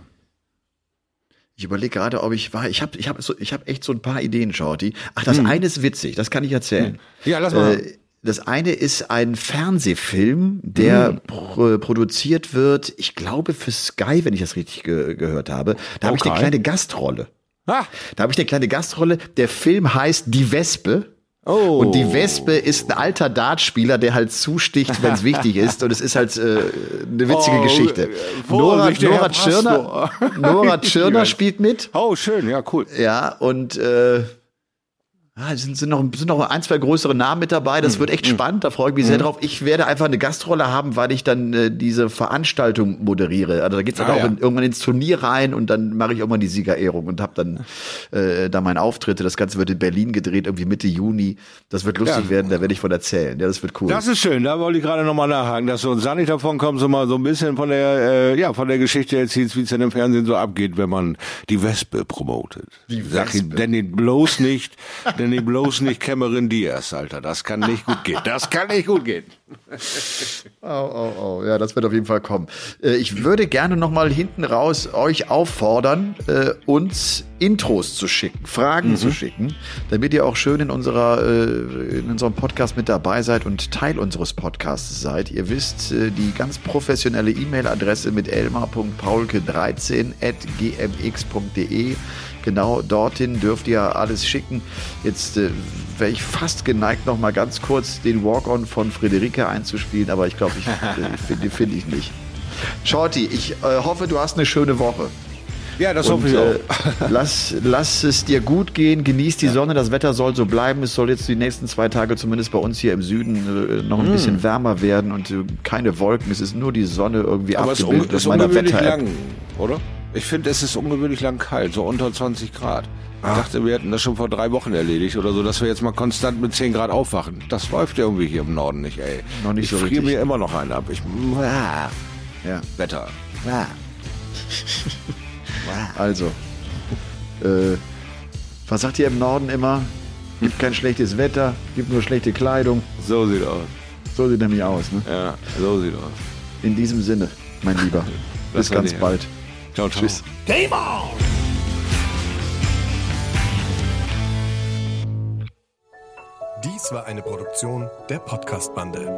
Ich überlege gerade, ob ich war. Ich habe ich hab so, ich hab echt so ein paar Ideen, Shorty. Ach, das eine ist witzig, das kann ich erzählen. ja, lass mal. Äh, das eine ist ein Fernsehfilm, der pro produziert wird, ich glaube für Sky, wenn ich das richtig ge gehört habe. Da habe ich eine Okay. kleine Gastrolle. ah, Da habe ich eine kleine Gastrolle. Der Film heißt Die Wespe. Oh. Und die Wespe ist ein alter Dartspieler, der halt zusticht, wenn es wichtig ist. Und es ist halt äh, eine witzige Oh, Geschichte. äh, Nora, Nora Tschirner. Nora Tschirner spielt mit. oh, schön, ja, cool. Ja, und äh, ah, es sind, sind, noch, sind noch ein, zwei größere Namen mit dabei. Das wird echt spannend. Da freue ich mich sehr drauf. Ich werde einfach eine Gastrolle haben, weil ich dann äh, diese Veranstaltung moderiere. Also da geht's dann Ah, auch ja. in, irgendwann ins Turnier rein und dann mache ich irgendwann die Siegerehrung und habe dann äh, da meine Auftritte. Das Ganze wird in Berlin gedreht, irgendwie Mitte Juni. Das wird lustig Ja. werden. Da werde ich von erzählen. Ja, das wird cool. Das ist schön, da wollte ich gerade nochmal nachhaken, dass du uns da nicht davon kommst, so mal so ein bisschen von der, äh, ja, von der Geschichte erzählst, wie es denn im Fernsehen so abgeht, wenn man die Wespe promotet. Die Sag ihm, Wespe. denn den bloß nicht, denn den bloß nicht Cameron Diaz, Alter. Das kann nicht gut gehen. Das kann nicht gut gehen. Oh, oh, oh. Ja, das wird auf jeden Fall kommen. Äh, ich würde gerne noch mal hinten raus euch auffordern, äh, uns Intros zu schicken, Fragen zu schicken, damit ihr auch schön in unserer äh, in unserem Podcast mit dabei seid und Teil unseres Podcasts seid. Ihr wisst, die ganz professionelle E-Mail-Adresse mit elmar.paulke13@gmx.de. Genau dorthin dürft ihr alles schicken. Jetzt äh, wäre ich fast geneigt, noch mal ganz kurz den Walk-On von Friederike einzuspielen, aber ich glaube, ich äh, finde find ich nicht. Shorty, ich äh, hoffe, du hast eine schöne Woche. Ja, das hoffe ich äh, auch. lass, lass es dir gut gehen, genieß die Sonne, das Wetter soll so bleiben. Es soll jetzt die nächsten zwei Tage zumindest bei uns hier im Süden äh, noch Mm. ein bisschen wärmer werden und äh, keine Wolken. Es ist nur die Sonne irgendwie Aber es ist, abgebildet un ist ungewöhnlich lang, oder? Ich finde, es ist ungewöhnlich lang kalt, so unter 20 Grad. Ich dachte, wir hätten das schon vor drei Wochen erledigt oder so, dass wir jetzt mal konstant mit 10 Grad aufwachen. Das läuft ja irgendwie hier im Norden nicht, ey. Noch nicht ich so friere richtig. mir immer noch einen ab. Ich, ah. Ja. Wetter. Also, äh, was sagt ihr im Norden immer? Gibt kein schlechtes Wetter, gibt nur schlechte Kleidung. So sieht aus. So sieht nämlich aus. Ne? Ja, so sieht aus. In diesem Sinne, mein Lieber. Bis ganz bald. Ciao, ciao. Tschüss. Game on! Dies war eine Produktion der Podcast-Bande.